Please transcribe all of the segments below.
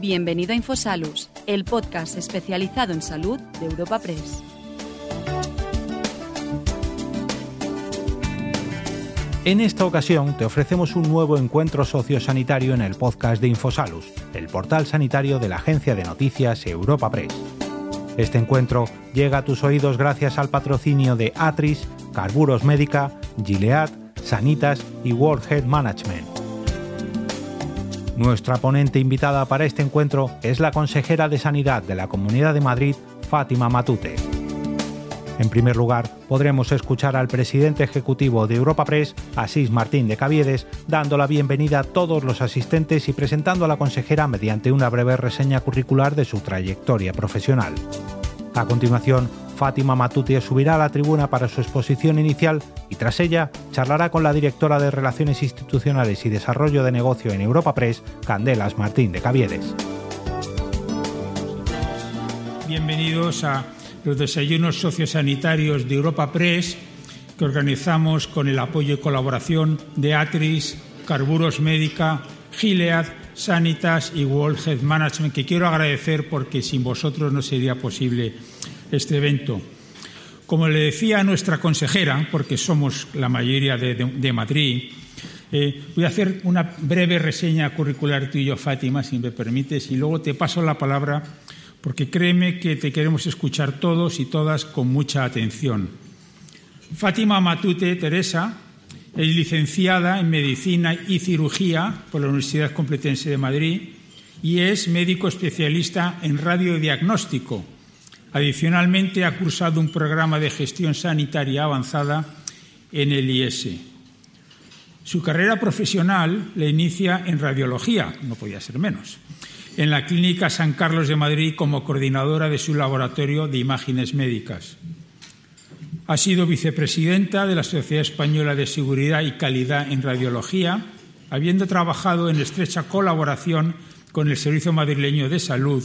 Bienvenido a Infosalus, el podcast especializado en salud de Europa Press. En esta ocasión te ofrecemos un nuevo encuentro sociosanitario en el podcast de Infosalus, el portal sanitario de la agencia de noticias Europa Press. Este encuentro llega a tus oídos gracias al patrocinio de Atris, Carburos Médica, Gilead, Sanitas y World Health Management. Nuestra ponente invitada para este encuentro es la consejera de Sanidad de la Comunidad de Madrid, Fátima Matute. En primer lugar, podremos escuchar al presidente ejecutivo de Europa Press, Asís Martín de Caviedes, dando la bienvenida a todos los asistentes y presentando a la consejera mediante una breve reseña curricular de su trayectoria profesional. A continuación, Fátima Matute subirá a la tribuna para su exposición inicial y tras ella charlará con la directora de Relaciones Institucionales y Desarrollo de Negocio en Europa Press, Candelas Martín de Caviedes. Bienvenidos a los desayunos sociosanitarios de Europa Press que organizamos con el apoyo y colaboración de Atris, Carburos Médica, Gilead, Sanitas y World Health Management, que quiero agradecer porque sin vosotros no sería posible este evento. Como le decía a nuestra consejera, porque somos la mayoría de, Madrid, eh, voy a hacer una breve reseña curricular tuyo, Fátima, si me permites, y luego te paso la palabra, porque créeme que te queremos escuchar todos y todas con mucha atención. Fátima Matute Teresa es licenciada en Medicina y Cirugía por la Universidad Complutense de Madrid y es médico especialista en radiodiagnóstico Adicionalmente, ha cursado un programa de gestión sanitaria avanzada en el IS. Su carrera profesional la inicia en radiología, no podía ser menos, en la Clínica San Carlos de Madrid como coordinadora de su laboratorio de imágenes médicas. Ha sido vicepresidenta de la Sociedad Española de Seguridad y Calidad en Radiología, habiendo trabajado en estrecha colaboración con el Servicio Madrileño de Salud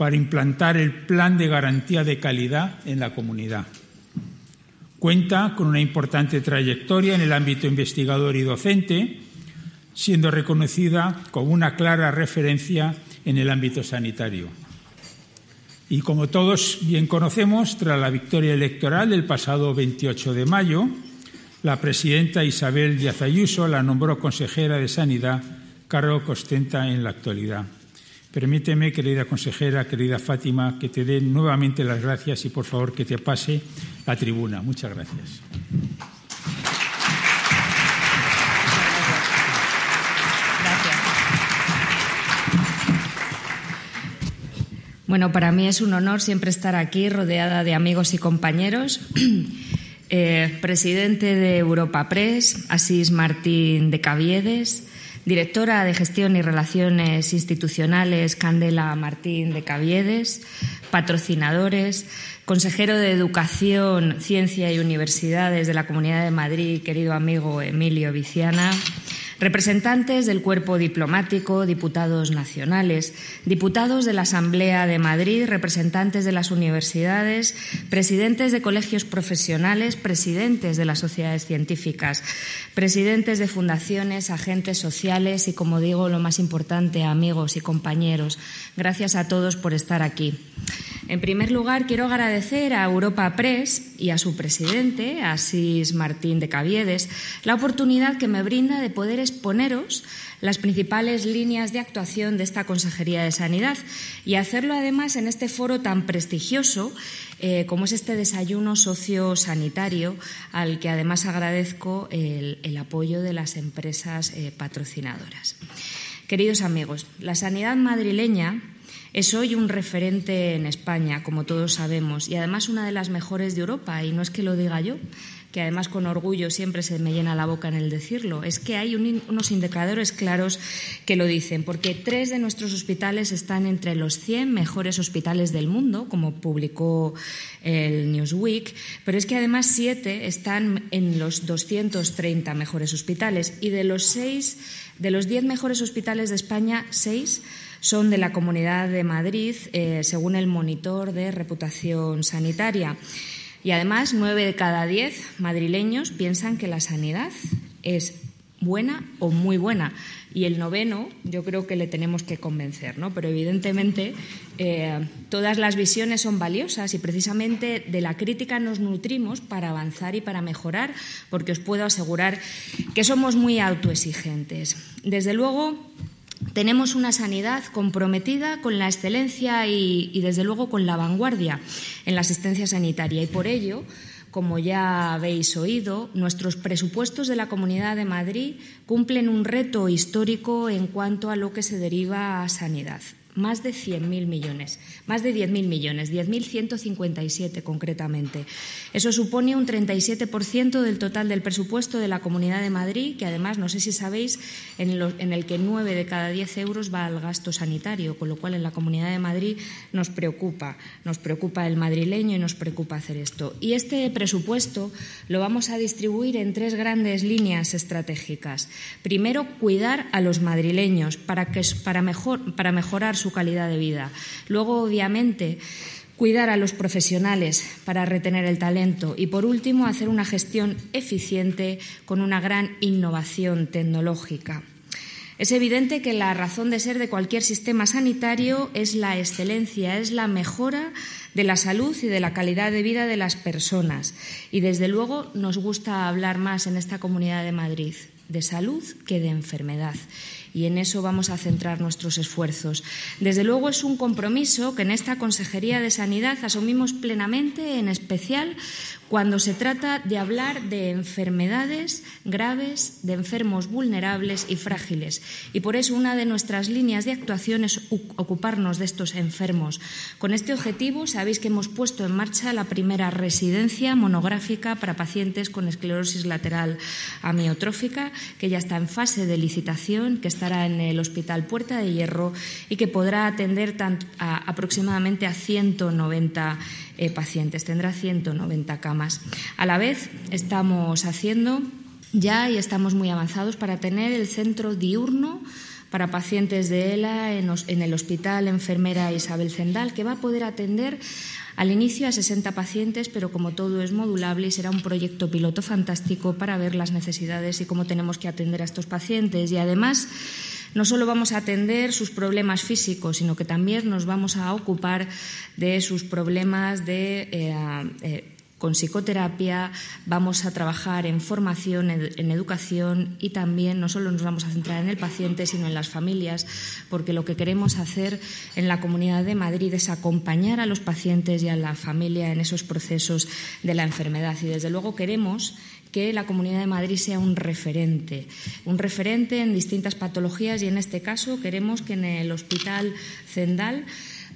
para implantar el plan de garantía de calidad en la comunidad. Cuenta con una importante trayectoria en el ámbito investigador y docente, siendo reconocida como una clara referencia en el ámbito sanitario. Y como todos bien conocemos, tras la victoria electoral del pasado 28 de mayo, la presidenta Isabel Díaz Ayuso la nombró consejera de Sanidad, cargo que ostenta en la actualidad. Permíteme, querida consejera, querida Fátima, que te dé nuevamente las gracias y por favor que te pase la tribuna. Muchas gracias. Bueno, para mí es un honor siempre estar aquí rodeada de amigos y compañeros. Eh, presidente de Europa Press, Asís Martín de Caviedes, directora de Gestión y Relaciones Institucionales Candela Martín de Caviedes, patrocinadores, consejero de Educación, Ciencia y Universidades de la Comunidad de Madrid, querido amigo Emilio Viciana, representantes del cuerpo diplomático, diputados nacionales, diputados de la Asamblea de Madrid, representantes de las universidades, presidentes de colegios profesionales, presidentes de las sociedades científicas, presidentes de fundaciones, agentes sociales y, como digo, lo más importante, amigos y compañeros. Gracias a todos por estar aquí. En primer lugar, quiero agradecer a Europa Press y a su presidente, Asís Martín de Caviedes, la oportunidad que me brinda de poder exponeros las principales líneas de actuación de esta Consejería de Sanidad y hacerlo además en este foro tan prestigioso eh, como es este desayuno sociosanitario al que además agradezco el, apoyo de las empresas eh, patrocinadoras. Queridos amigos, la sanidad madrileña es hoy un referente en España, como todos sabemos, y además una de las mejores de Europa, y no es que lo diga yo, que además con orgullo siempre se me llena la boca en el decirlo, es que hay unos indicadores claros que lo dicen, porque tres de nuestros hospitales están entre los 100 mejores hospitales del mundo, como publicó el Newsweek, pero es que además siete están en los 230 mejores hospitales y de los seis, de los 10 mejores hospitales de España, seis son de la Comunidad de Madrid, eh, según el monitor de reputación sanitaria. Y además, nueve de cada diez madrileños piensan que la sanidad es buena o muy buena. Y el noveno, yo creo que le tenemos que convencer, ¿no? Pero evidentemente eh, todas las visiones son valiosas y precisamente de la crítica nos nutrimos para avanzar y para mejorar, porque os puedo asegurar que somos muy autoexigentes. Desde luego, tenemos una sanidad comprometida con la excelencia y, desde luego, con la vanguardia en la asistencia sanitaria. Y por ello, como ya habéis oído, nuestros presupuestos de la Comunidad de Madrid cumplen un reto histórico en cuanto a lo que se deriva a sanidad más de 100.000 millones, más de 10.000 millones, 10.157 concretamente. Eso supone un 37% del total del presupuesto de la Comunidad de Madrid, que además, no sé si sabéis, en, el que 9 de cada 10 euros va al gasto sanitario, con lo cual en la Comunidad de Madrid nos preocupa, nos preocupa el madrileño y nos preocupa hacer esto. Y este presupuesto lo vamos a distribuir en tres grandes líneas estratégicas. Primero, cuidar a los madrileños para, que, para, mejor, para mejorar su calidad de vida. Luego, obviamente, cuidar a los profesionales para retener el talento y, por último, hacer una gestión eficiente con una gran innovación tecnológica. Es evidente que la razón de ser de cualquier sistema sanitario es la excelencia, es la mejora de la salud y de la calidad de vida de las personas. Y, desde luego, nos gusta hablar más en esta Comunidad de Madrid de salud que de enfermedad y en eso vamos a centrar nuestros esfuerzos. Desde luego es un compromiso que en esta Consejería de Sanidad asumimos plenamente, en especial cuando se trata de hablar de enfermedades graves, de enfermos vulnerables y frágiles. Y por eso una de nuestras líneas de actuación es ocuparnos de estos enfermos. Con este objetivo, sabéis que hemos puesto en marcha la primera residencia monográfica para pacientes con esclerosis lateral amiotrófica, que ya está en fase de licitación, que estará en el Hospital Puerta de Hierro y que podrá atender aproximadamente a 190 eh, pacientes, tendrá 190 camas. A la vez, estamos haciendo ya y estamos muy avanzados para tener el centro diurno para pacientes de ELA en, el Hospital Enfermera Isabel Zendal, que va a poder atender al inicio a 60 pacientes, pero como todo es modulable y será un proyecto piloto fantástico para ver las necesidades y cómo tenemos que atender a estos pacientes. Y además, no solo vamos a atender sus problemas físicos, sino que también nos vamos a ocupar de sus problemas de eh, eh, con psicoterapia, vamos a trabajar en formación, en educación y también no solo nos vamos a centrar en el paciente, sino en las familias, porque lo que queremos hacer en la Comunidad de Madrid es acompañar a los pacientes y a la familia en esos procesos de la enfermedad. Y desde luego queremos que la Comunidad de Madrid sea un referente, un referente en distintas patologías y en este caso queremos que en el Hospital Zendal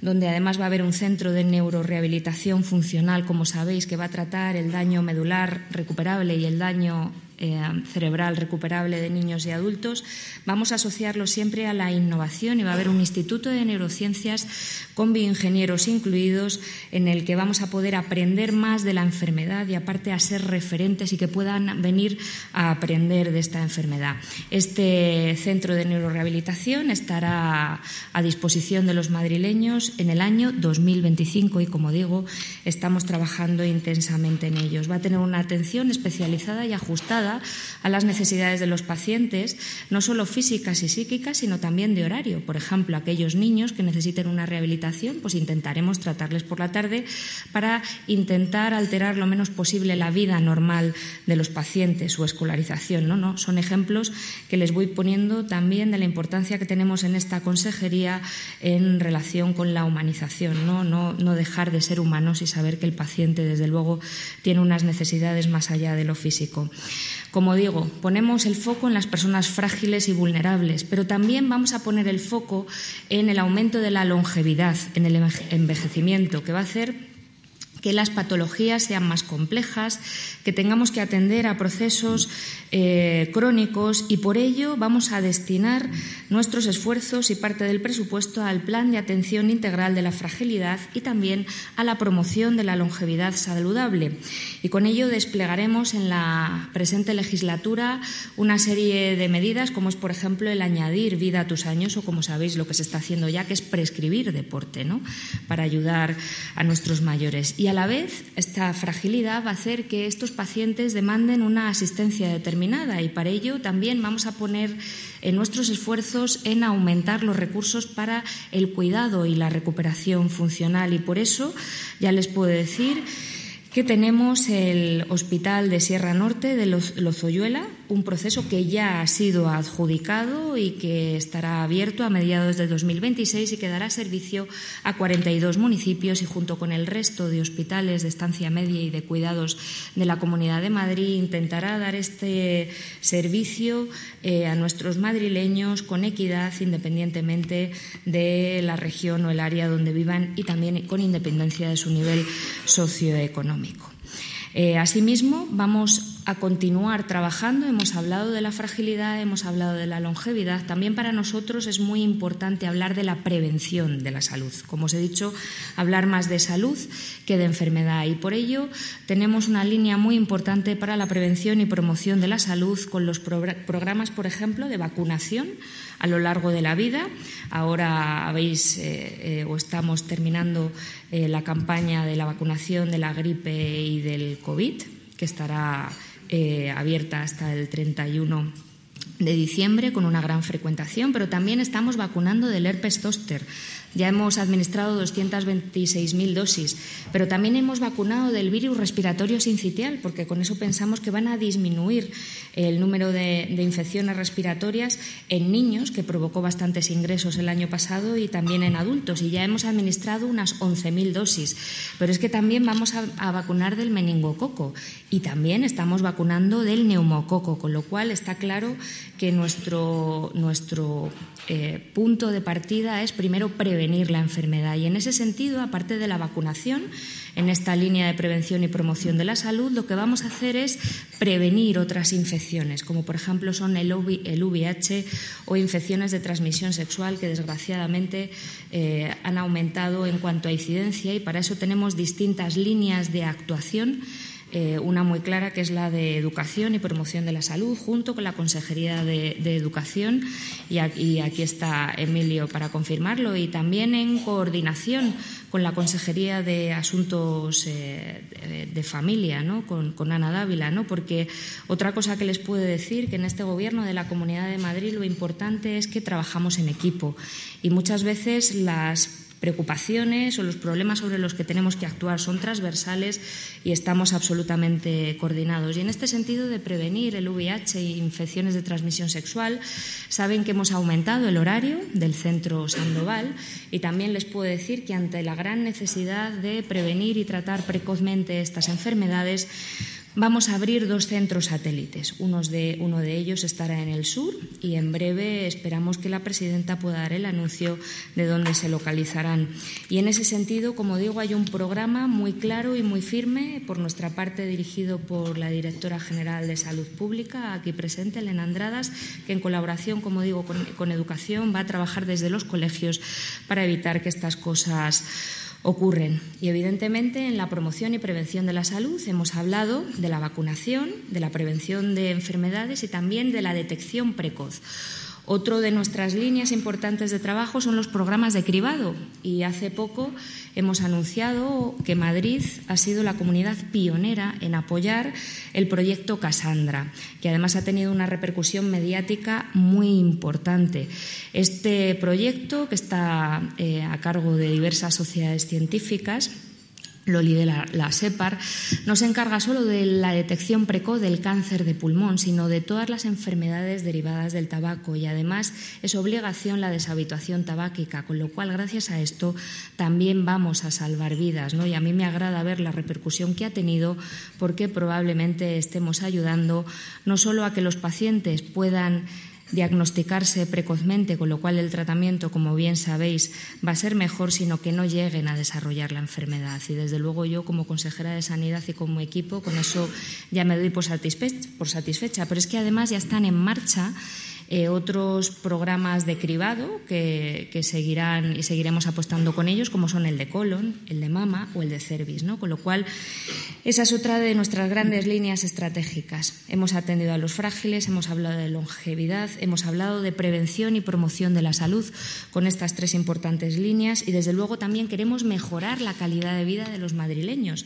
donde además va a haber un centro de neurorehabilitación funcional, como sabéis, que va a tratar el daño medular recuperable y el daño eh, cerebral recuperable de niños y adultos, vamos a asociarlo siempre a la innovación y va a haber un instituto de neurociencias con bioingenieros incluidos en el que vamos a poder aprender más de la enfermedad y aparte a ser referentes y que puedan venir a aprender de esta enfermedad. Este centro de neurorehabilitación estará a disposición de los madrileños en el año 2025 y, como digo, estamos trabajando intensamente en ellos. Va a tener una atención especializada y ajustada a las necesidades de los pacientes, no solo físicas y psíquicas, sino también de horario. Por ejemplo, aquellos niños que necesiten una rehabilitación, pues intentaremos tratarles por la tarde para intentar alterar lo menos posible la vida normal de los pacientes, su escolarización. ¿no? ¿No? Son ejemplos que les voy poniendo también de la importancia que tenemos en esta consejería en relación con la humanización, no, no, no dejar de ser humanos y saber que el paciente, desde luego, tiene unas necesidades más allá de lo físico. Como digo, ponemos el foco en las personas frágiles y vulnerables, pero también vamos a poner el foco en el aumento de la longevidad, en el envejecimiento, que va a hacer que las patologías sean más complejas, que tengamos que atender a procesos eh, crónicos y por ello vamos a destinar nuestros esfuerzos y parte del presupuesto al plan de atención integral de la fragilidad y también a la promoción de la longevidad saludable. Y con ello desplegaremos en la presente legislatura una serie de medidas, como es, por ejemplo, el añadir vida a tus años o, como sabéis, lo que se está haciendo ya, que es prescribir deporte, ¿no? para ayudar a nuestros mayores. Y a la vez esta fragilidad va a hacer que estos pacientes demanden una asistencia determinada y para ello también vamos a poner en nuestros esfuerzos en aumentar los recursos para el cuidado y la recuperación funcional. Y por eso ya les puedo decir que tenemos el Hospital de Sierra Norte de Lozoyuela, un proceso que ya ha sido adjudicado y que estará abierto a mediados de 2026 y que dará servicio a 42 municipios y junto con el resto de hospitales de estancia media y de cuidados de la Comunidad de Madrid intentará dar este servicio eh, a nuestros madrileños con equidad independientemente de la región o el área donde vivan y también con independencia de su nivel socioeconómico. Eh, asimismo, vamos a continuar trabajando. Hemos hablado de la fragilidad, hemos hablado de la longevidad. También para nosotros es muy importante hablar de la prevención de la salud. Como os he dicho, hablar más de salud que de enfermedad. Y por ello tenemos una línea muy importante para la prevención y promoción de la salud con los programas, por ejemplo, de vacunación a lo largo de la vida. Ahora habéis eh, eh, o estamos terminando eh, la campaña de la vacunación de la gripe y del COVID, que estará eh, abierta hasta el 31 de diciembre con una gran frecuentación, pero también estamos vacunando del herpes zóster ya hemos administrado 226.000 dosis, pero también hemos vacunado del virus respiratorio sincitial, porque con eso pensamos que van a disminuir el número de, infecciones respiratorias en niños, que provocó bastantes ingresos el año pasado, y también en adultos. Y ya hemos administrado unas 11.000 dosis. Pero es que también vamos a, a vacunar del meningococo y también estamos vacunando del neumococo, con lo cual está claro que nuestro, nuestro eh, punto de partida es primero prevenir la enfermedad. Y en ese sentido, aparte de la vacunación, en esta línea de prevención y promoción de la salud, lo que vamos a hacer es prevenir otras infecciones, como por ejemplo son el, VIH o infecciones de transmisión sexual que desgraciadamente eh, han aumentado en cuanto a incidencia y para eso tenemos distintas líneas de actuación eh, una muy clara que es la de educación y promoción de la salud, junto con la Consejería de, Educación, y aquí, está Emilio para confirmarlo, y también en coordinación con la Consejería de Asuntos eh, de, Familia, ¿no? con, con, Ana Dávila, ¿no? porque otra cosa que les puedo decir, que en este Gobierno de la Comunidad de Madrid lo importante es que trabajamos en equipo y muchas veces las preocupaciones o los problemas sobre los que tenemos que actuar son transversales y estamos absolutamente coordinados. Y en este sentido de prevenir el VIH e infecciones de transmisión sexual, saben que hemos aumentado el horario del centro Sandoval y también les puedo decir que ante la gran necesidad de prevenir y tratar precozmente estas enfermedades, Vamos a abrir dos centros satélites. Uno de, ellos estará en el sur y en breve esperamos que la presidenta pueda dar el anuncio de dónde se localizarán. Y en ese sentido, como digo, hay un programa muy claro y muy firme por nuestra parte dirigido por la directora general de Salud Pública, aquí presente, Elena Andradas, que en colaboración, como digo, con, con educación va a trabajar desde los colegios para evitar que estas cosas ocurren. Y evidentemente en la promoción y prevención de la salud hemos hablado de la vacunación, de la prevención de enfermedades y también de la detección precoz. Otro de nuestras líneas importantes de trabajo son los programas de cribado y hace poco hemos anunciado que Madrid ha sido la comunidad pionera en apoyar el proyecto Casandra, que además ha tenido una repercusión mediática muy importante. Este proyecto, que está eh, a cargo de diversas sociedades científicas, lo lidera la SEPAR, no se encarga solo de la detección precoz del cáncer de pulmón, sino de todas las enfermedades derivadas del tabaco y además es obligación la deshabituación tabáquica, con lo cual gracias a esto también vamos a salvar vidas. ¿no? Y a mí me agrada ver la repercusión que ha tenido porque probablemente estemos ayudando no solo a que los pacientes puedan diagnosticarse precozmente, con lo cual el tratamiento, como bien sabéis, va a ser mejor, sino que no lleguen a desarrollar la enfermedad. Y desde luego yo, como consejera de Sanidad y como equipo, con eso ya me doy por satisfecha, por satisfecha. Pero es que además ya están en marcha eh, otros programas de cribado que, seguirán y seguiremos apostando con ellos, como son el de colon, el de mama o el de cervix. ¿no? Con lo cual, esa es otra de nuestras grandes líneas estratégicas. Hemos atendido a los frágiles, hemos hablado de longevidad, hemos hablado de prevención y promoción de la salud con estas tres importantes líneas y, desde luego, también queremos mejorar la calidad de vida de los madrileños.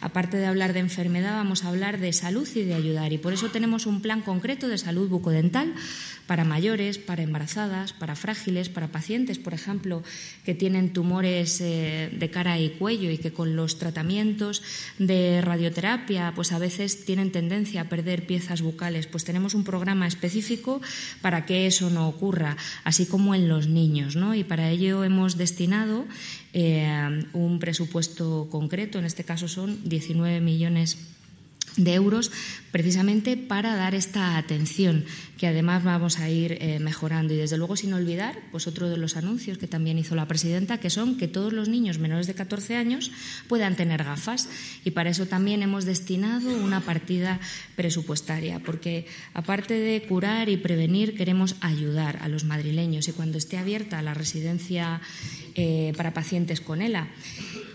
Aparte de hablar de enfermedad, vamos a hablar de salud y de ayudar. Y por eso tenemos un plan concreto de salud bucodental para mayores, para embarazadas, para frágiles, para pacientes, por ejemplo, que tienen tumores eh, de cara y cuello y que con los tratamientos de radioterapia, pues a veces tienen tendencia a perder piezas bucales. Pues tenemos un programa específico para que eso no ocurra, así como en los niños, ¿no? Y para ello hemos destinado eh, un presupuesto concreto, en este caso son 19 millones de euros precisamente para dar esta atención que además vamos a ir eh, mejorando. Y desde luego sin olvidar pues otro de los anuncios que también hizo la presidenta que son que todos los niños menores de 14 años puedan tener gafas. Y para eso también hemos destinado una partida presupuestaria porque aparte de curar y prevenir queremos ayudar a los madrileños. Y cuando esté abierta la residencia eh, para pacientes con ELA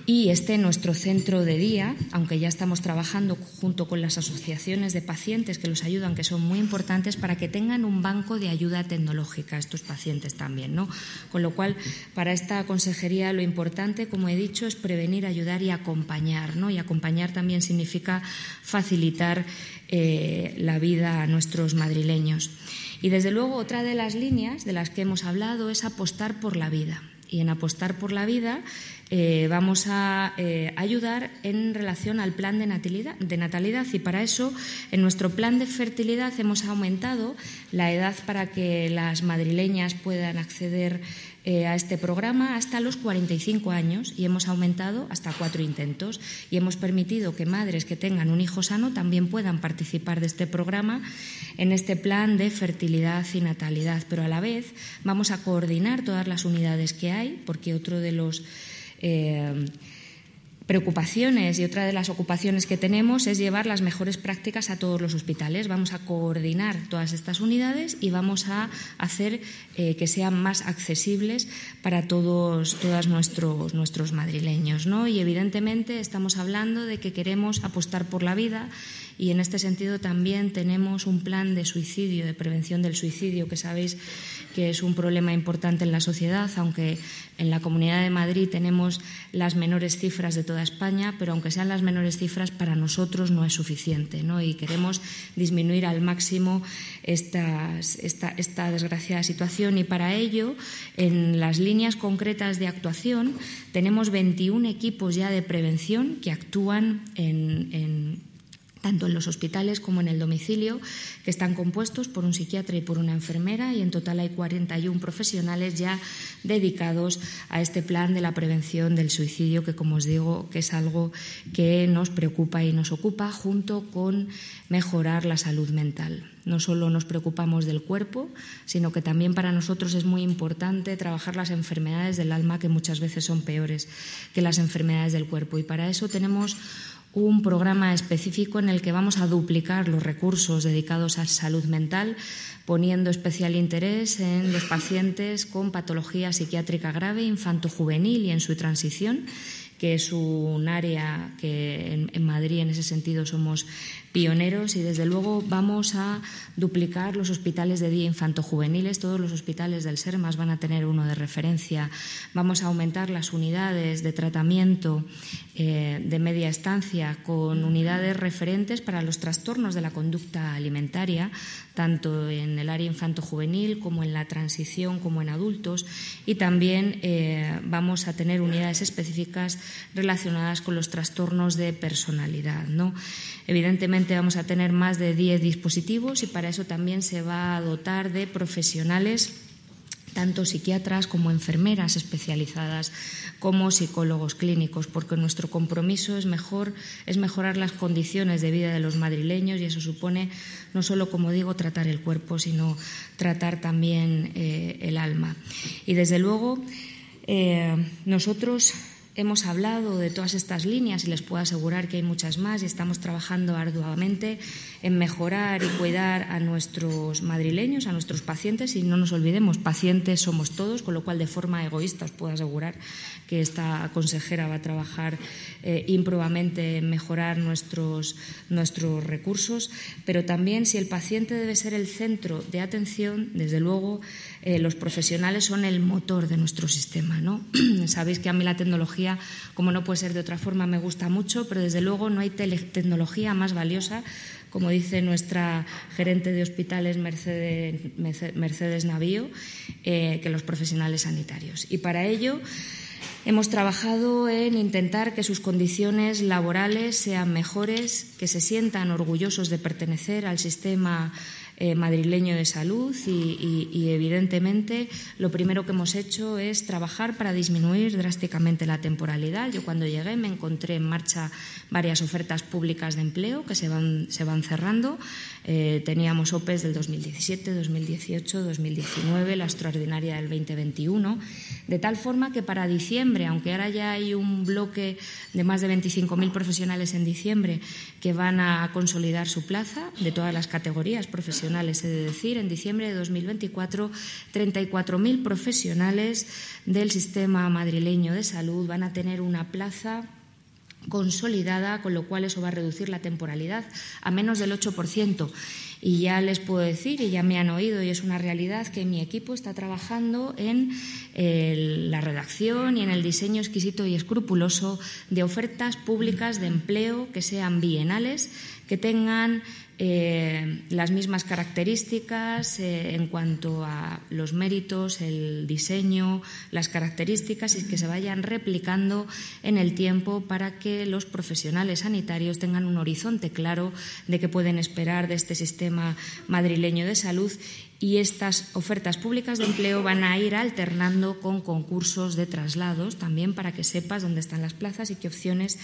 y esté nuestro centro de día, aunque ya estamos trabajando junto con las asociaciones de pacientes que los ayudan, que son muy importantes para que tengan un banco de ayuda tecnológica estos pacientes también, ¿no? Con lo cual, para esta consejería lo importante, como he dicho, es prevenir, ayudar y acompañar, ¿no? Y acompañar también significa facilitar eh, la vida a nuestros madrileños. Y desde luego otra de las líneas de las que hemos hablado es apostar por la vida. Y en apostar por la vida eh, vamos a eh, ayudar en relación al plan de natalidad, de natalidad. Y para eso en nuestro plan de fertilidad hemos aumentado la edad para que las madrileñas puedan acceder eh, a este programa hasta los 45 años y hemos aumentado hasta cuatro intentos y hemos permitido que madres que tengan un hijo sano también puedan participar de este programa en este plan de fertilidad y natalidad, pero a la vez vamos a coordinar todas las unidades que hay porque otro de los eh, preocupaciones y otra de las ocupaciones que tenemos es llevar las mejores prácticas a todos los hospitales. Vamos a coordinar todas estas unidades y vamos a hacer eh, que sean más accesibles para todos, todos nuestros, nuestros madrileños. ¿no? Y evidentemente estamos hablando de que queremos apostar por la vida y en este sentido también tenemos un plan de suicidio, de prevención del suicidio, que sabéis que es un problema importante en la sociedad, aunque en la Comunidad de Madrid tenemos las menores cifras de toda España, pero aunque sean las menores cifras, para nosotros no es suficiente. ¿no? Y queremos disminuir al máximo esta, esta desgraciada situación. Y para ello, en las líneas concretas de actuación, tenemos 21 equipos ya de prevención que actúan en tanto en los hospitales como en el domicilio, que están compuestos por un psiquiatra y por una enfermera, y en total hay 41 profesionales ya dedicados a este plan de la prevención del suicidio, que como os digo, que es algo que nos preocupa y nos ocupa, junto con mejorar la salud mental. No solo nos preocupamos del cuerpo, sino que también para nosotros es muy importante trabajar las enfermedades del alma, que muchas veces son peores que las enfermedades del cuerpo. Y para eso tenemos un programa específico en el que vamos a duplicar los recursos dedicados a salud mental, poniendo especial interés en los pacientes con patología psiquiátrica grave, infanto-juvenil y en su transición que es un área que en, Madrid en ese sentido somos pioneros y desde luego vamos a duplicar los hospitales de día infanto-juveniles. Todos los hospitales del SERMAS van a tener uno de referencia. Vamos a aumentar las unidades de tratamiento eh, de media estancia con unidades referentes para los trastornos de la conducta alimentaria, tanto en el área infanto-juvenil como en la transición como en adultos. Y también eh, vamos a tener unidades específicas relacionadas con los trastornos de personalidad. ¿no? Evidentemente vamos a tener más de 10 dispositivos y para eso también se va a dotar de profesionales tanto psiquiatras como enfermeras especializadas, como psicólogos clínicos, porque nuestro compromiso es, mejor, es mejorar las condiciones de vida de los madrileños y eso supone no solo, como digo, tratar el cuerpo, sino tratar también eh, el alma. Y desde luego, eh, nosotros hemos hablado de todas estas líneas y les puedo asegurar que hay muchas más y estamos trabajando arduamente en mejorar y cuidar a nuestros madrileños, a nuestros pacientes y no nos olvidemos, pacientes somos todos, con lo cual de forma egoísta os puedo asegurar que esta consejera va a trabajar eh, en mejorar nuestros, nuestros recursos, pero también si el paciente debe ser el centro de atención, desde luego eh, los profesionales son el motor de nuestro sistema. ¿no? Sabéis que a mí la tecnología, como no puede ser de otra forma, me gusta mucho, pero desde luego no hay tecnología más valiosa como dice nuestra gerente de hospitales Mercedes, Navío, eh, que los profesionales sanitarios. Y para ello hemos trabajado en intentar que sus condiciones laborales sean mejores, que se sientan orgullosos de pertenecer al sistema eh, madrileño de salud y, evidentemente lo primero que hemos hecho es trabajar para disminuir drásticamente la temporalidad. Yo cuando llegué me encontré en marcha varias ofertas públicas de empleo que se van, se van cerrando. Eh, teníamos OPEs del 2017, 2018, 2019, la extraordinaria del 2021, de tal forma que para diciembre, aunque ahora ya hay un bloque de más de 25.000 profesionales en diciembre que van a consolidar su plaza de todas las categorías profesionales, he de decir, en diciembre de 2024, 34.000 profesionales del sistema madrileño de salud van a tener una plaza consolidada, con lo cual eso va a reducir la temporalidad a menos del 8%. Y ya les puedo decir, y ya me han oído, y es una realidad, que mi equipo está trabajando en la redacción y en el diseño exquisito y escrupuloso de ofertas públicas de empleo que sean bienales, que tengan eh, las mismas características eh, en cuanto a los méritos, el diseño, las características y que se vayan replicando en el tiempo para que los profesionales sanitarios tengan un horizonte claro de qué pueden esperar de este sistema madrileño de salud y estas ofertas públicas de empleo van a ir alternando con concursos de traslados también para que sepas dónde están las plazas y qué opciones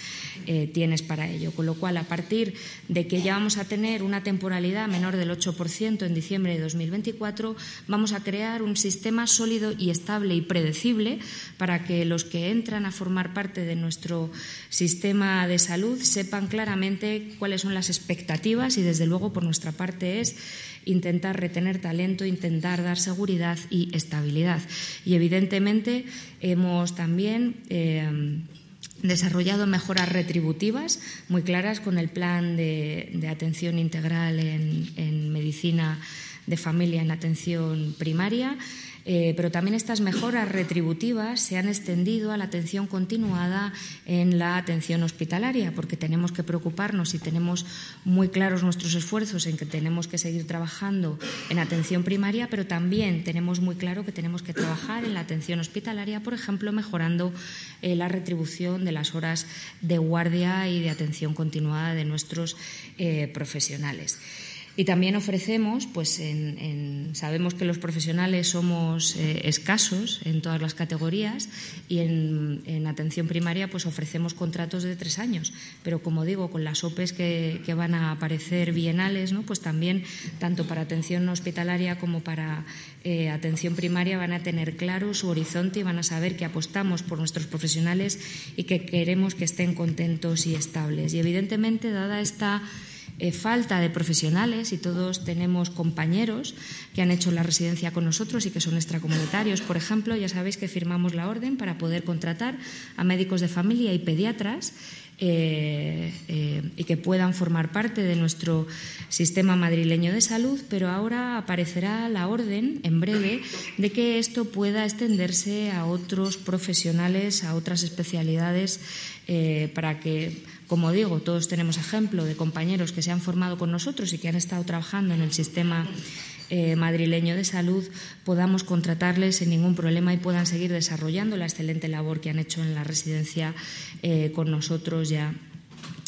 eh, tienes para ello. Con lo cual, a partir de que ya vamos a tener una temporalidad menor del 8% en diciembre de 2024, vamos a crear un sistema sólido y estable y predecible para que los que entran a formar parte de nuestro sistema de salud sepan claramente cuáles son las expectativas y, desde luego, por nuestra parte es intentar retener talento, intentar dar seguridad y estabilidad. Y evidentemente hemos también eh, desarrollado mejoras retributivas muy claras con el plan de, atención integral en medicina de familia en atención primaria eh, pero también estas mejoras retributivas se han extendido a la atención continuada en la atención hospitalaria, porque tenemos que preocuparnos y tenemos muy claros nuestros esfuerzos en que tenemos que seguir trabajando en atención primaria, pero también tenemos muy claro que tenemos que trabajar en la atención hospitalaria, por ejemplo, mejorando eh, la retribución de las horas de guardia y de atención continuada de nuestros eh, profesionales. Y también ofrecemos, pues en, sabemos que los profesionales somos eh, escasos en todas las categorías y en, atención primaria pues ofrecemos contratos de tres años. Pero como digo, con las OPEs que, van a aparecer bienales, ¿no? pues también tanto para atención hospitalaria como para eh, atención primaria van a tener claro su horizonte y van a saber que apostamos por nuestros profesionales y que queremos que estén contentos y estables. Y evidentemente, dada esta eh, falta de profesionales y todos tenemos compañeros que han hecho la residencia con nosotros y que son extracomunitarios. Por ejemplo, ya sabéis que firmamos la orden para poder contratar a médicos de familia y pediatras eh, eh, y que puedan formar parte de nuestro sistema madrileño de salud, pero ahora aparecerá la orden en breve de que esto pueda extenderse a otros profesionales, a otras especialidades, para que como digo, todos tenemos ejemplo de compañeros que se han formado con nosotros y que han estado trabajando en el sistema eh, madrileño de salud, podamos contratarles sin ningún problema y puedan seguir desarrollando la excelente labor que han hecho en la residencia eh, con nosotros ya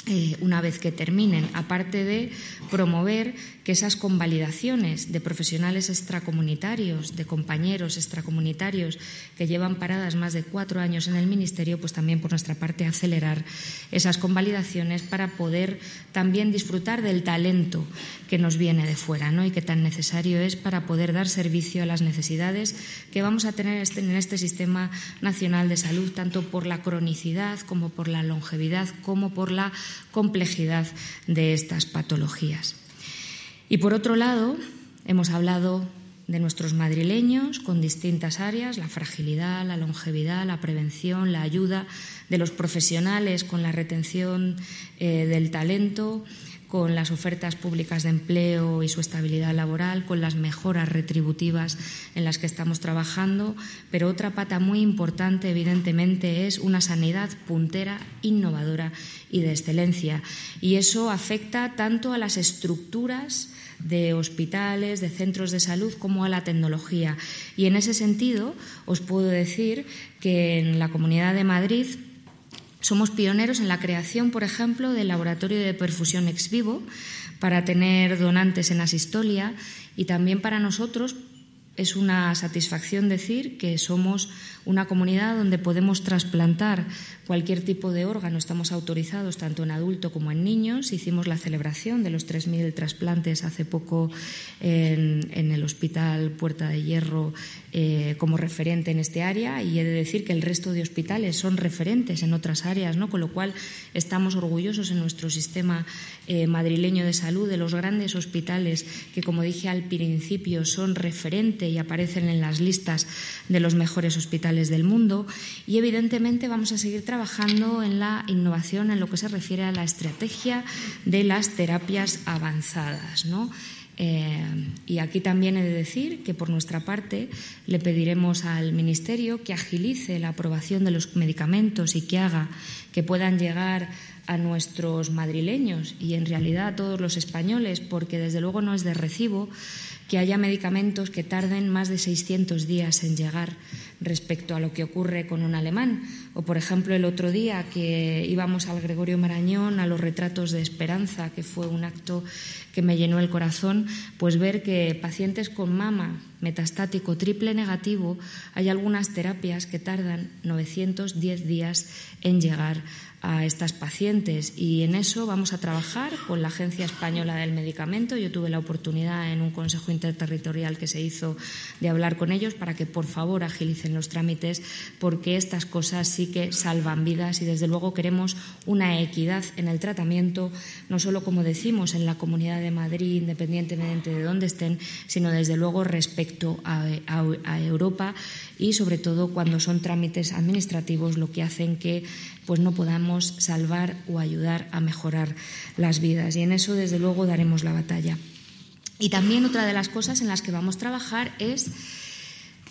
eh, una vez que terminen, aparte de promover que esas convalidaciones de profesionales extracomunitarios, de compañeros extracomunitarios que llevan paradas más de cuatro años en el Ministerio, pues también por nuestra parte acelerar esas convalidaciones para poder también disfrutar del talento que nos viene de fuera ¿no? y que tan necesario es para poder dar servicio a las necesidades que vamos a tener este, en este sistema nacional de salud, tanto por la cronicidad como por la longevidad, como por la complejidad de estas patologías. Y por otro lado, hemos hablado de nuestros madrileños con distintas áreas, la fragilidad, la longevidad, la prevención, la ayuda de los profesionales con la retención eh, del talento, con las ofertas públicas de empleo y su estabilidad laboral, con las mejoras retributivas en las que estamos trabajando, pero otra pata muy importante, evidentemente, es una sanidad puntera, innovadora y de excelencia. Y eso afecta tanto a las estructuras de hospitales, de centros de salud, como a la tecnología. Y en ese sentido, os puedo decir que en la Comunidad de Madrid somos pioneros en la creación, por ejemplo, del laboratorio de perfusión ex vivo para tener donantes en asistolia y también para nosotros es una satisfacción decir que somos una comunidad donde podemos trasplantar cualquier tipo de órgano. Estamos autorizados tanto en adulto como en niños. Hicimos la celebración de los 3.000 trasplantes hace poco en, el Hospital Puerta de Hierro eh, como referente en este área y he de decir que el resto de hospitales son referentes en otras áreas, ¿no? con lo cual estamos orgullosos en nuestro sistema eh, madrileño de salud de los grandes hospitales que, como dije al principio, son referente y aparecen en las listas de los mejores hospitales del mundo y evidentemente vamos a seguir trabajando en la innovación en lo que se refiere a la estrategia de las terapias avanzadas. Eh, y aquí también he de decir que por nuestra parte le pediremos al Ministerio que agilice la aprobación de los medicamentos y que haga que puedan llegar a nuestros madrileños y en realidad a todos los españoles, porque desde luego no es de recibo que haya medicamentos que tarden más de 600 días en llegar respecto a lo que ocurre con un alemán. O, por ejemplo, el otro día que íbamos al Gregorio Marañón a los retratos de Esperanza, que fue un acto que me llenó el corazón, pues ver que pacientes con mama metastático triple negativo hay algunas terapias que tardan 910 días en llegar a estas pacientes y en eso vamos a trabajar con la Agencia Española del Medicamento. Yo tuve la oportunidad en un consejo interterritorial que se hizo de hablar con ellos para que por favor agilicen los trámites porque estas cosas sí que salvan vidas y desde luego queremos una equidad en el tratamiento, no solo como decimos en la Comunidad de Madrid, independientemente de dónde estén, sino desde luego respecto a, a Europa y sobre todo cuando son trámites administrativos lo que hacen que pues no podamos salvar o ayudar a mejorar las vidas. Y en eso, desde luego, daremos la batalla. Y también otra de las cosas en las que vamos a trabajar es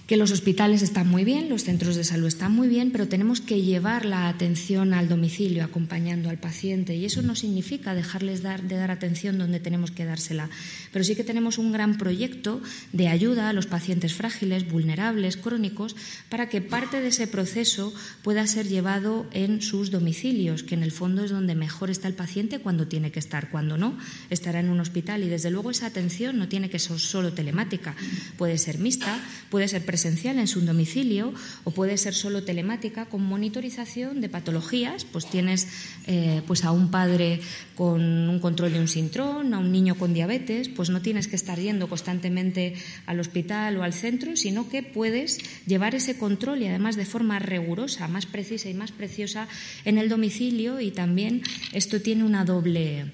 que los hospitales están muy bien, los centros de salud están muy bien, pero tenemos que llevar la atención al domicilio acompañando al paciente y eso no significa dejarles dar, de dar atención donde tenemos que dársela, pero sí que tenemos un gran proyecto de ayuda a los pacientes frágiles, vulnerables, crónicos, para que parte de ese proceso pueda ser llevado en sus domicilios, que en el fondo es donde mejor está el paciente cuando tiene que estar, cuando no, estará en un hospital. Y desde luego esa atención no tiene que ser solo telemática, puede ser mixta, puede ser presencial en su domicilio o puede ser solo telemática con monitorización de patologías. Pues tienes eh, pues a un padre con un control de un sintrón, a un niño con diabetes, pues no tienes que estar yendo constantemente al hospital o al centro, sino que puedes llevar ese control y además de forma rigurosa, más precisa y más preciosa en el domicilio y también esto tiene una doble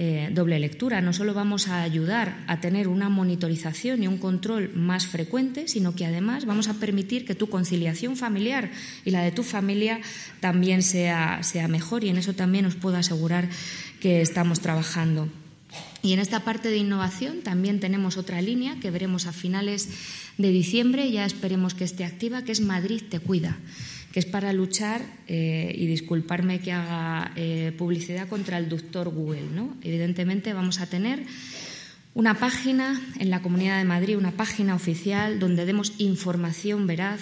eh, doble lectura. No solo vamos a ayudar a tener una monitorización y un control más frecuente, sino que además vamos a permitir que tu conciliación familiar y la de tu familia también sea, sea mejor y en eso también os puedo asegurar que estamos trabajando. Y en esta parte de innovación también tenemos otra línea que veremos a finales de diciembre, ya esperemos que esté activa, que es Madrid te cuida que es para luchar, eh, y disculparme que haga eh, publicidad contra el doctor Google. ¿no? Evidentemente vamos a tener una página en la Comunidad de Madrid, una página oficial donde demos información veraz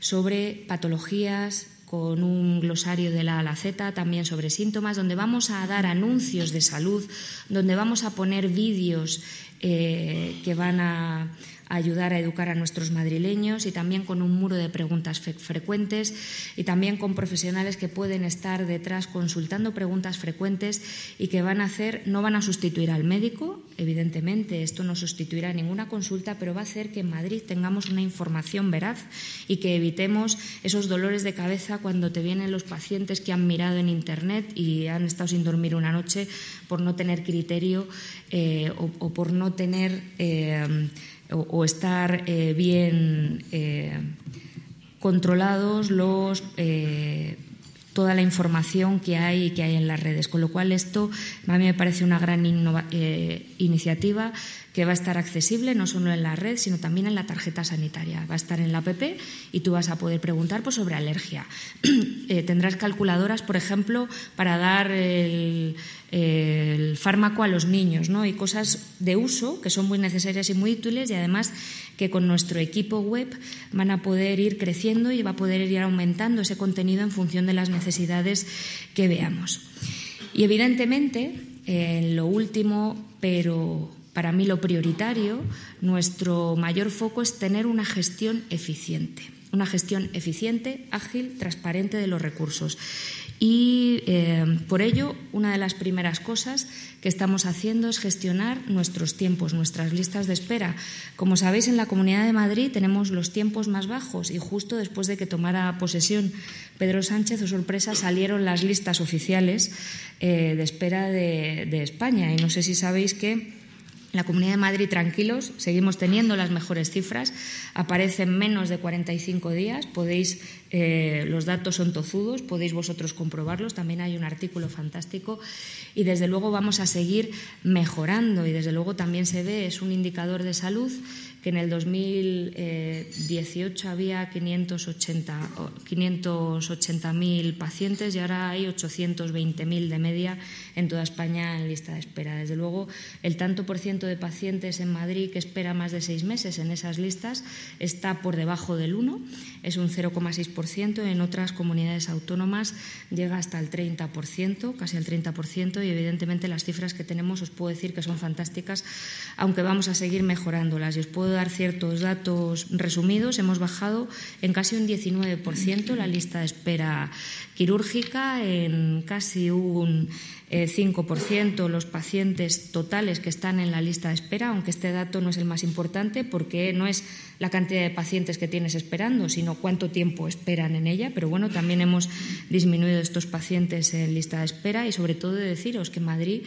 sobre patologías, con un glosario de la A la Z, también sobre síntomas, donde vamos a dar anuncios de salud, donde vamos a poner vídeos eh, que van a ayudar a educar a nuestros madrileños y también con un muro de preguntas frecuentes y también con profesionales que pueden estar detrás consultando preguntas frecuentes y que van a hacer, no van a sustituir al médico, evidentemente, esto no sustituirá ninguna consulta, pero va a hacer que en Madrid tengamos una información veraz y que evitemos esos dolores de cabeza cuando te vienen los pacientes que han mirado en Internet y han estado sin dormir una noche por no tener criterio eh, o, por no tener. Eh, o, estar eh, bien eh, controlados los eh, toda la información que hay que hay en las redes. Con lo cual, esto a mí me parece una gran iniciativa que va a estar accesible no solo en la red, sino también en la tarjeta sanitaria. Va a estar en la app y tú vas a poder preguntar pues, sobre alergia. tendrás calculadoras, por ejemplo, para dar el, el fármaco a los niños, ¿no? Y cosas de uso que son muy necesarias y muy útiles y además que con nuestro equipo web van a poder ir creciendo y va a poder ir aumentando ese contenido en función de las necesidades que veamos. Y evidentemente, en lo último, pero para mí lo prioritario, nuestro mayor foco es tener una gestión eficiente, una gestión eficiente, ágil, transparente de los recursos. Y eh, por ello, una de las primeras cosas que estamos haciendo es gestionar nuestros tiempos, nuestras listas de espera. Como sabéis, en la Comunidad de Madrid tenemos los tiempos más bajos y justo después de que tomara posesión Pedro Sánchez, o sorpresa, salieron las listas oficiales eh, de espera de, de España. Y no sé si sabéis que la Comunidad de Madrid, tranquilos, seguimos teniendo las mejores cifras. Aparecen menos de 45 días. Podéis, eh, los datos son tozudos, podéis vosotros comprobarlos. También hay un artículo fantástico. Y desde luego vamos a seguir mejorando. Y desde luego también se ve, es un indicador de salud que en el 2018 había 580.000 pacientes y ahora hay 820.000 de media en toda España en lista de espera. Desde luego, el tanto por ciento de pacientes en Madrid que espera más de seis meses en esas listas está por debajo del 1, es un 0,6%. En otras comunidades autónomas llega hasta el 30%, casi el 30%, y evidentemente las cifras que tenemos os puedo decir que son fantásticas, aunque vamos a seguir mejorándolas. Y os puedo dar ciertos datos resumidos. Hemos bajado en casi un 19% la lista de espera quirúrgica, en casi un 5% eh, los pacientes totales que están en la lista de espera, aunque este dato no es el más importante porque no es la cantidad de pacientes que tienes esperando, sino cuánto tiempo esperan en ella. Pero bueno, también hemos disminuido estos pacientes en lista de espera y sobre todo de deciros que Madrid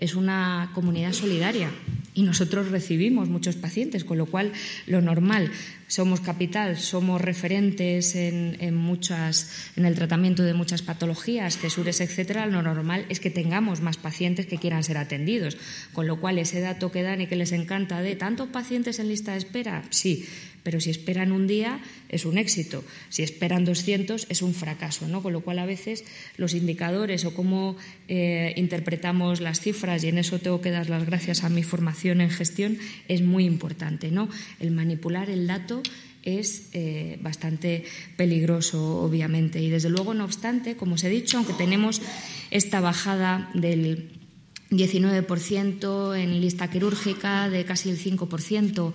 es una comunidad solidaria y nosotros recibimos muchos pacientes, con lo cual lo normal, somos capital, somos referentes en, muchas, en el tratamiento de muchas patologías, cesures, etcétera, lo normal es que tengamos más pacientes que quieran ser atendidos, con lo cual ese dato que dan y que les encanta de tantos pacientes en lista de espera, sí, pero si esperan un día es un éxito, si esperan 200 es un fracaso, ¿no? Con lo cual a veces los indicadores o cómo eh, interpretamos las cifras y en eso tengo que dar las gracias a mi formación en gestión es muy importante, ¿no? El manipular el dato es eh, bastante peligroso, obviamente. Y desde luego, no obstante, como os he dicho, aunque tenemos esta bajada del 19% en lista quirúrgica, de casi el 5%,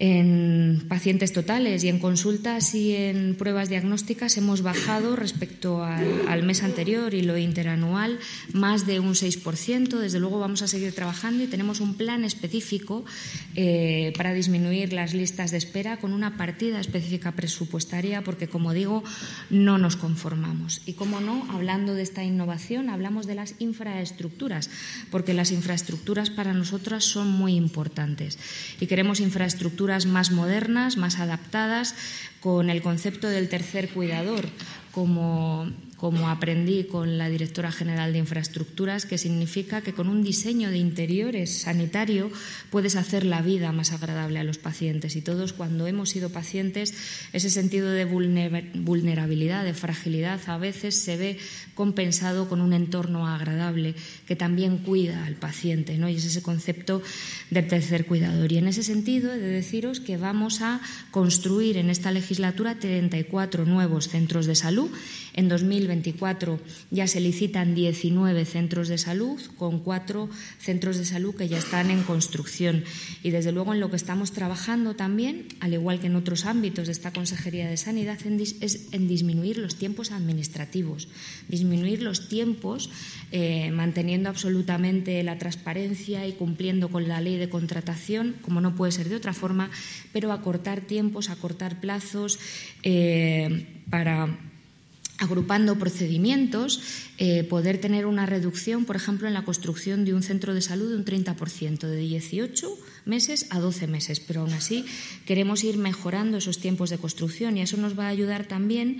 en pacientes totales y en consultas y en pruebas diagnósticas hemos bajado respecto al, mes anterior y lo interanual más de un 6%. Desde luego vamos a seguir trabajando y tenemos un plan específico eh, para disminuir las listas de espera con una partida específica presupuestaria porque, como digo, no nos conformamos. Y, como no, hablando de esta innovación, hablamos de las infraestructuras, porque las infraestructuras para nosotras son muy importantes y queremos infraestructuras más modernas, más adaptadas, con el concepto del tercer cuidador como, como aprendí con la directora general de infraestructuras, que significa que con un diseño de interiores sanitario puedes hacer la vida más agradable a los pacientes. Y todos cuando hemos sido pacientes, ese sentido de vulnerabilidad, de fragilidad, a veces se ve compensado con un entorno agradable que también cuida al paciente. ¿no? Y es ese concepto del tercer cuidador. Y en ese sentido, he de deciros que vamos a construir en esta legislatura 34 nuevos centros de salud. En 2024 ya se licitan 19 centros de salud, con cuatro centros de salud que ya están en construcción. Y desde luego en lo que estamos trabajando también, al igual que en otros ámbitos de esta Consejería de Sanidad, es en disminuir los tiempos administrativos, disminuir los tiempos eh, manteniendo absolutamente la transparencia y cumpliendo con la ley de contratación, como no puede ser de otra forma, pero acortar tiempos, acortar plazos eh, para agrupando procedimientos, eh, poder tener una reducción, por ejemplo, en la construcción de un centro de salud de un 30%, de 18 meses a 12 meses. Pero aún así queremos ir mejorando esos tiempos de construcción y eso nos va a ayudar también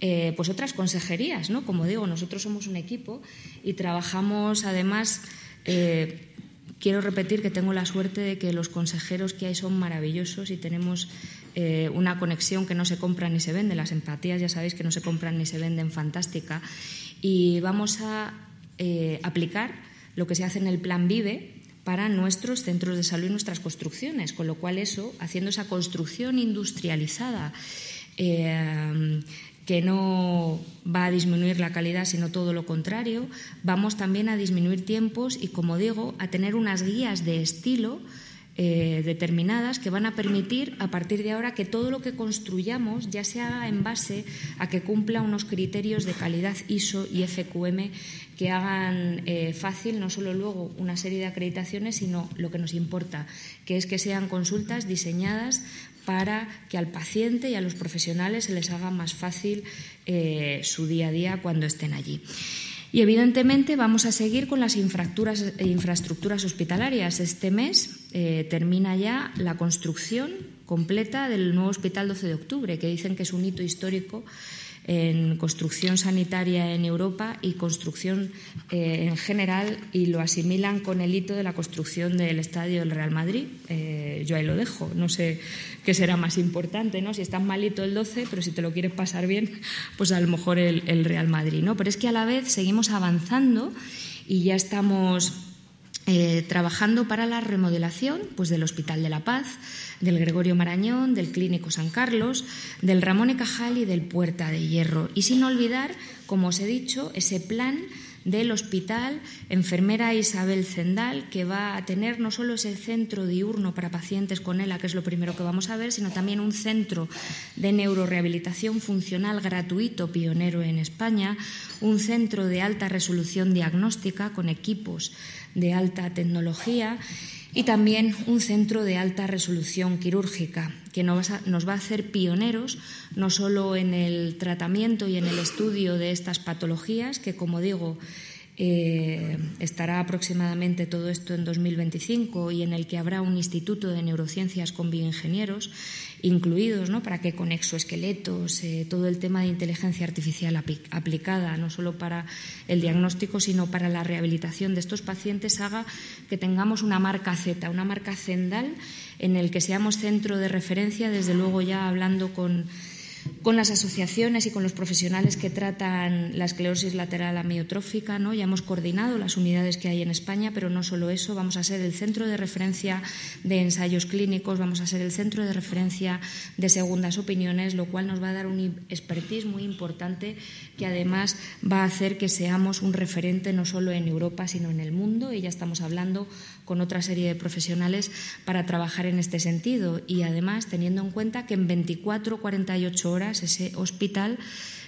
eh, pues otras consejerías, ¿no? Como digo, nosotros somos un equipo y trabajamos además. Eh, quiero repetir que tengo la suerte de que los consejeros que hay son maravillosos y tenemos eh, una conexión que no se compra ni se vende. Las empatías ya sabéis que no se compran ni se venden, fantástica. Y vamos a aplicar lo que se hace en el Plan Vive, para nuestros centros de salud y nuestras construcciones, con lo cual eso, haciendo esa construcción industrializada, que no va a disminuir la calidad, sino todo lo contrario. Vamos también a disminuir tiempos y, como digo, a tener unas guías de estilo eh, determinadas que van a permitir a partir de ahora que todo lo que construyamos ya sea en base a que cumpla unos criterios de calidad ISO y FQM que hagan eh, fácil no solo luego una serie de acreditaciones, sino lo que nos importa, que es que sean consultas diseñadas para que al paciente y a los profesionales se les haga más fácil eh, su día a día cuando estén allí. Y evidentemente vamos a seguir con las infraestructuras hospitalarias. Este mes eh, termina ya la construcción completa del nuevo Hospital 12 de Octubre, que dicen que es un hito histórico en construcción sanitaria en Europa y construcción eh, en general y lo asimilan con el hito de la construcción del estadio del Real Madrid. Eh, yo ahí lo dejo, no sé qué será más importante, ¿no? Si está malito el 12, pero si te lo quieres pasar bien, pues a lo mejor el, el Real Madrid, ¿no? Pero es que a la vez seguimos avanzando y ya estamos eh, trabajando para la remodelación pues, del Hospital de la Paz, del Gregorio Marañón, del Clínico San Carlos, del Ramón y Cajal y del Puerta de Hierro. Y sin olvidar, como os he dicho, ese plan del Hospital Enfermera Isabel Zendal, que va a tener no solo ese centro diurno para pacientes con ELA, que es lo primero que vamos a ver, sino también un centro de neurorehabilitación funcional gratuito, pionero en España, un centro de alta resolución diagnóstica con equipos de alta tecnología y también un centro de alta resolución quirúrgica que nos va a hacer pioneros no solo en el tratamiento y en el estudio de estas patologías, que como digo, eh, estará aproximadamente todo esto en 2025 y en el que habrá un instituto de neurociencias con bioingenieros incluidos, ¿no? para que con exoesqueletos, eh, todo el tema de inteligencia artificial aplicada, no solo para el diagnóstico, sino para la rehabilitación de estos pacientes, haga que tengamos una marca Z, una marca Zendal, en el que seamos centro de referencia, desde luego ya hablando con con las asociaciones y con los profesionales que tratan la esclerosis lateral amiotrófica. ¿no? Ya hemos coordinado las unidades que hay en España, pero no solo eso, vamos a ser el centro de referencia de ensayos clínicos, vamos a ser el centro de referencia de segundas opiniones, lo cual nos va a dar un expertise muy importante que además va a hacer que seamos un referente no solo en Europa, sino en el mundo. Y ya estamos hablando con otra serie de profesionales para trabajar en este sentido. Y además, teniendo en cuenta que en 24 48 horas ese hospital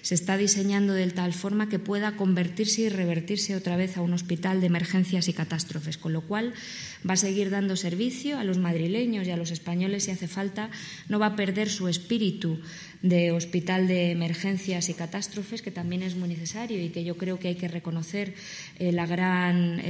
se está diseñando de tal forma que pueda convertirse y revertirse otra vez a un hospital de emergencias y catástrofes, con lo cual va a seguir dando servicio a los madrileños y a los españoles si hace falta, no va a perder su espíritu de hospital de emergencias y catástrofes, que también es muy necesario y que yo creo que hay que reconocer eh, la, gran,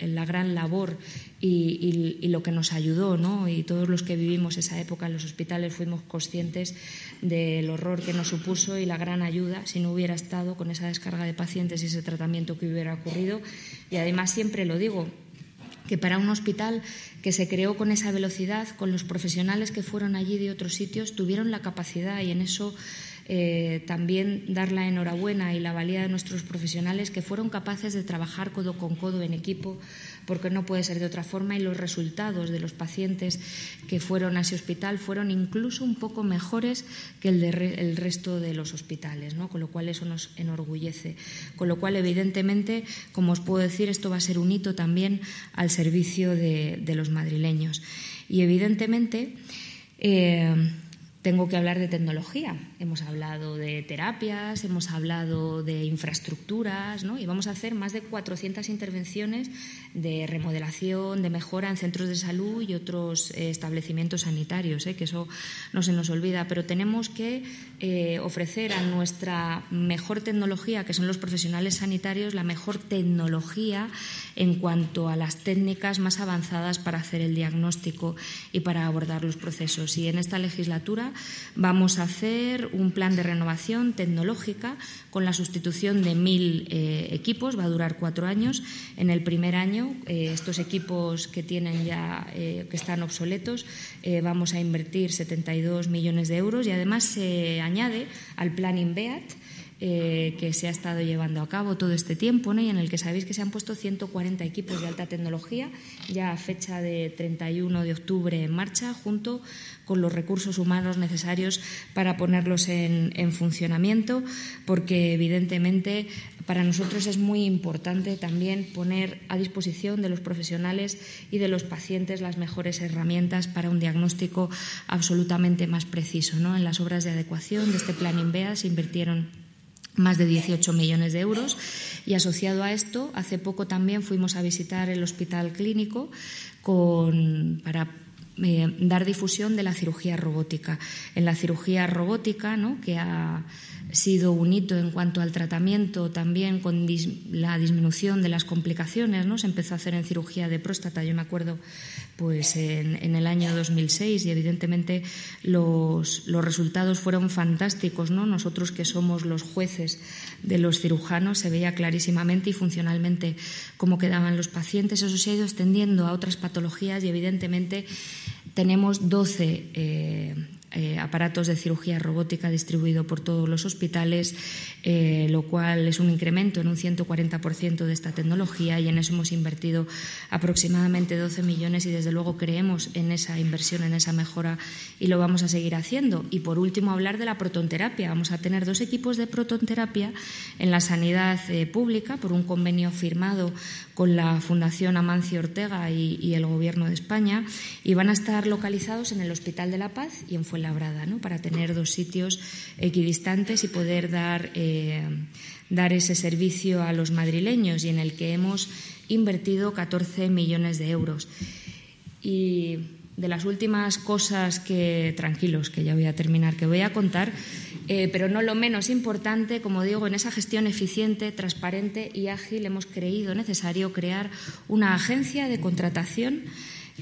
la gran labor y, lo que nos ayudó, ¿no? y todos los que vivimos esa época en los hospitales fuimos conscientes del horror que nos supuso y la gran ayuda si no hubiera estado con esa descarga de pacientes y ese tratamiento que hubiera ocurrido. Y además siempre lo digo, que para un hospital que se creó con esa velocidad, con los profesionales que fueron allí de otros sitios, tuvieron la capacidad y en eso eh, también dar la enhorabuena y la valía de nuestros profesionales que fueron capaces de trabajar codo con codo en equipo, porque no puede ser de otra forma, y los resultados de los pacientes que fueron a ese hospital fueron incluso un poco mejores que el del resto de los hospitales, ¿no? con lo cual eso nos enorgullece. Con lo cual, evidentemente, como os puedo decir, esto va a ser un hito también al servicio de, los madrileños. Y evidentemente, eh, tengo que hablar de tecnología. Hemos hablado de terapias, hemos hablado de infraestructuras, ¿no? y vamos a hacer más de 400 intervenciones de remodelación, de mejora en centros de salud y otros eh, establecimientos sanitarios, ¿eh? que eso no se nos olvida. Pero tenemos que eh, ofrecer a nuestra mejor tecnología, que son los profesionales sanitarios, la mejor tecnología en cuanto a las técnicas más avanzadas para hacer el diagnóstico y para abordar los procesos. Y en esta legislatura vamos a hacer un plan de renovación tecnológica con la sustitución de mil eh, equipos, va a durar cuatro años. En el primer año, eh, estos equipos que tienen ya eh, que están obsoletos, vamos a invertir 72 millones de euros y además se añade al plan INVEAT eh, que se ha estado llevando a cabo todo este tiempo y en el que sabéis que se han puesto 140 equipos de alta tecnología ya a fecha de 31 de octubre en marcha, junto con los recursos humanos necesarios para ponerlos en, funcionamiento, porque evidentemente para nosotros es muy importante también poner a disposición de los profesionales y de los pacientes las mejores herramientas para un diagnóstico absolutamente más preciso. ¿no? En las obras de adecuación de este plan INVEA se invirtieron más de 18 millones de euros. Y asociado a esto, hace poco también fuimos a visitar el hospital clínico con, para eh, dar difusión de la cirugía robótica. En la cirugía robótica, ¿no? que ha sido un hito en cuanto al tratamiento, también con la disminución de las complicaciones, ¿no? se empezó a hacer en cirugía de próstata. Yo me acuerdo pues en, el año 2006 y evidentemente los, los, resultados fueron fantásticos. ¿no? Nosotros que somos los jueces de los cirujanos se veía clarísimamente y funcionalmente cómo quedaban los pacientes. Eso se ha ido extendiendo a otras patologías y evidentemente tenemos 12 eh, aparatos de cirugía robótica distribuido por todos los hospitales, eh, lo cual es un incremento en un 140% de esta tecnología y en eso hemos invertido aproximadamente 12 millones y desde luego creemos en esa inversión, en esa mejora y lo vamos a seguir haciendo. Y por último, hablar de la protonterapia. Vamos a tener dos equipos de protonterapia en la sanidad eh, pública por un convenio firmado con la Fundación Amancio Ortega y, el Gobierno de España y van a estar localizados en el Hospital de la Paz y en Fuenlabrada, ¿no? para tener dos sitios equidistantes y poder dar, eh, dar ese servicio a los madrileños y en el que hemos invertido 14 millones de euros. Y de las últimas cosas que, tranquilos, que ya voy a terminar, que voy a contar, eh, pero no lo menos importante, como digo, en esa gestión eficiente, transparente y ágil hemos creído necesario crear una agencia de contratación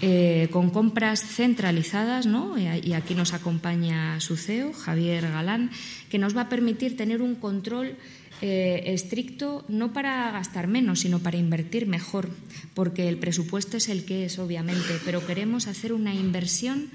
eh, con compras centralizadas, ¿no? y aquí nos acompaña su CEO, Javier Galán, que nos va a permitir tener un control eh, estricto no para gastar menos, sino para invertir mejor, porque el presupuesto es el que es, obviamente, pero queremos hacer una inversión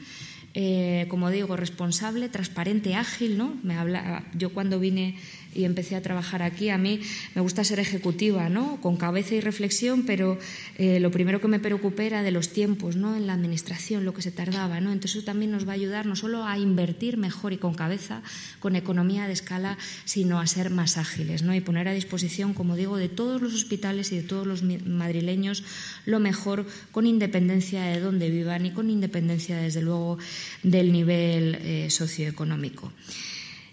eh, como digo, responsable, transparente, ágil, ¿no? Me habla, yo cuando vine y empecé a trabajar aquí, a mí me gusta ser ejecutiva, ¿no? Con cabeza y reflexión, pero eh, lo primero que me preocupé era de los tiempos, ¿no? En la administración, lo que se tardaba, ¿no? Entonces eso también nos va a ayudar no solo a invertir mejor y con cabeza, con economía de escala, sino a ser más ágiles, ¿no? Y poner a disposición, como digo, de todos los hospitales y de todos los madrileños lo mejor, con independencia de dónde vivan y con independencia, desde luego, del nivel eh, socioeconómico.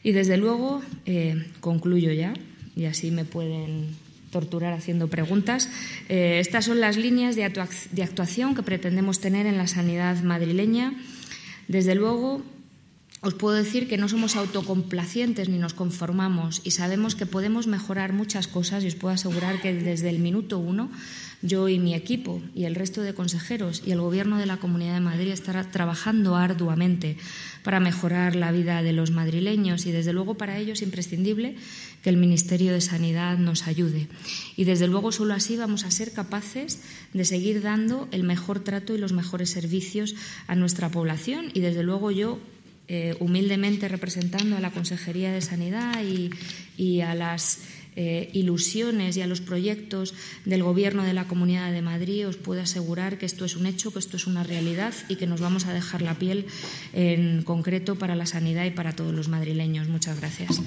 Y desde luego, eh, concluyo ya, y así me pueden torturar haciendo preguntas. Eh, estas son las líneas de, actuación que pretendemos tener en la sanidad madrileña. Desde luego, os puedo decir que no somos autocomplacientes ni nos conformamos y sabemos que podemos mejorar muchas cosas y os puedo asegurar que desde el minuto uno yo y mi equipo y el resto de consejeros y el Gobierno de la Comunidad de Madrid estará trabajando arduamente para mejorar la vida de los madrileños y desde luego para ello es imprescindible que el Ministerio de Sanidad nos ayude. Y desde luego solo así vamos a ser capaces de seguir dando el mejor trato y los mejores servicios a nuestra población y desde luego yo eh, humildemente representando a la Consejería de Sanidad y, a las eh, ilusiones y a los proyectos del Gobierno de la Comunidad de Madrid, os puedo asegurar que esto es un hecho, que esto es una realidad y que nos vamos a dejar la piel en concreto para la sanidad y para todos los madrileños. Muchas gracias.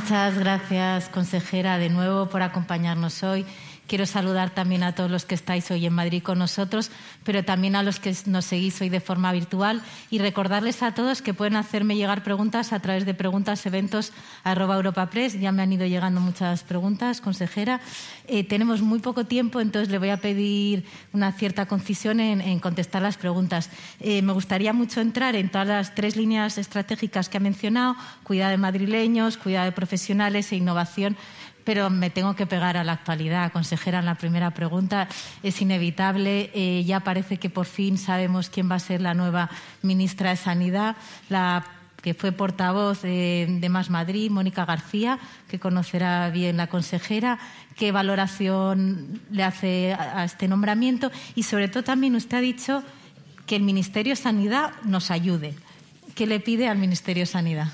Muchas gracias, consejera, de nuevo por acompañarnos hoy. Quiero saludar también a todos los que estáis hoy en Madrid con nosotros, pero también a los que nos seguís hoy de forma virtual y recordarles a todos que pueden hacerme llegar preguntas a través de preguntas eventos Europa Press. Ya me han ido llegando muchas preguntas, consejera. Eh, tenemos muy poco tiempo, entonces le voy a pedir una cierta concisión en, contestar las preguntas. Eh, me gustaría mucho entrar en todas las tres líneas estratégicas que ha mencionado, cuidado de madrileños, cuidado de profesionales e innovación pero me tengo que pegar a la actualidad. Consejera, en la primera pregunta es inevitable. Eh, ya parece que por fin sabemos quién va a ser la nueva ministra de Sanidad, la que fue portavoz de, Más Madrid, Mónica García, que conocerá bien la consejera, qué valoración le hace a este nombramiento y sobre todo también usted ha dicho que el Ministerio de Sanidad nos ayude. ¿Qué le pide al Ministerio de Sanidad?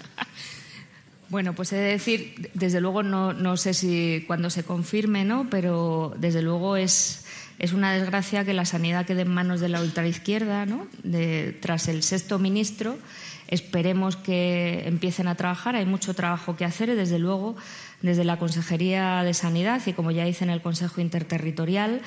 Bueno, pues he de decir, desde luego no, sé si cuando se confirme, ¿no? Pero desde luego es, una desgracia que la sanidad quede en manos de la ultraizquierda, ¿no? Tras el sexto ministro. Esperemos que empiecen a trabajar. Hay mucho trabajo que hacer y, desde luego, desde la Consejería de Sanidad y, como ya dice en el Consejo Interterritorial,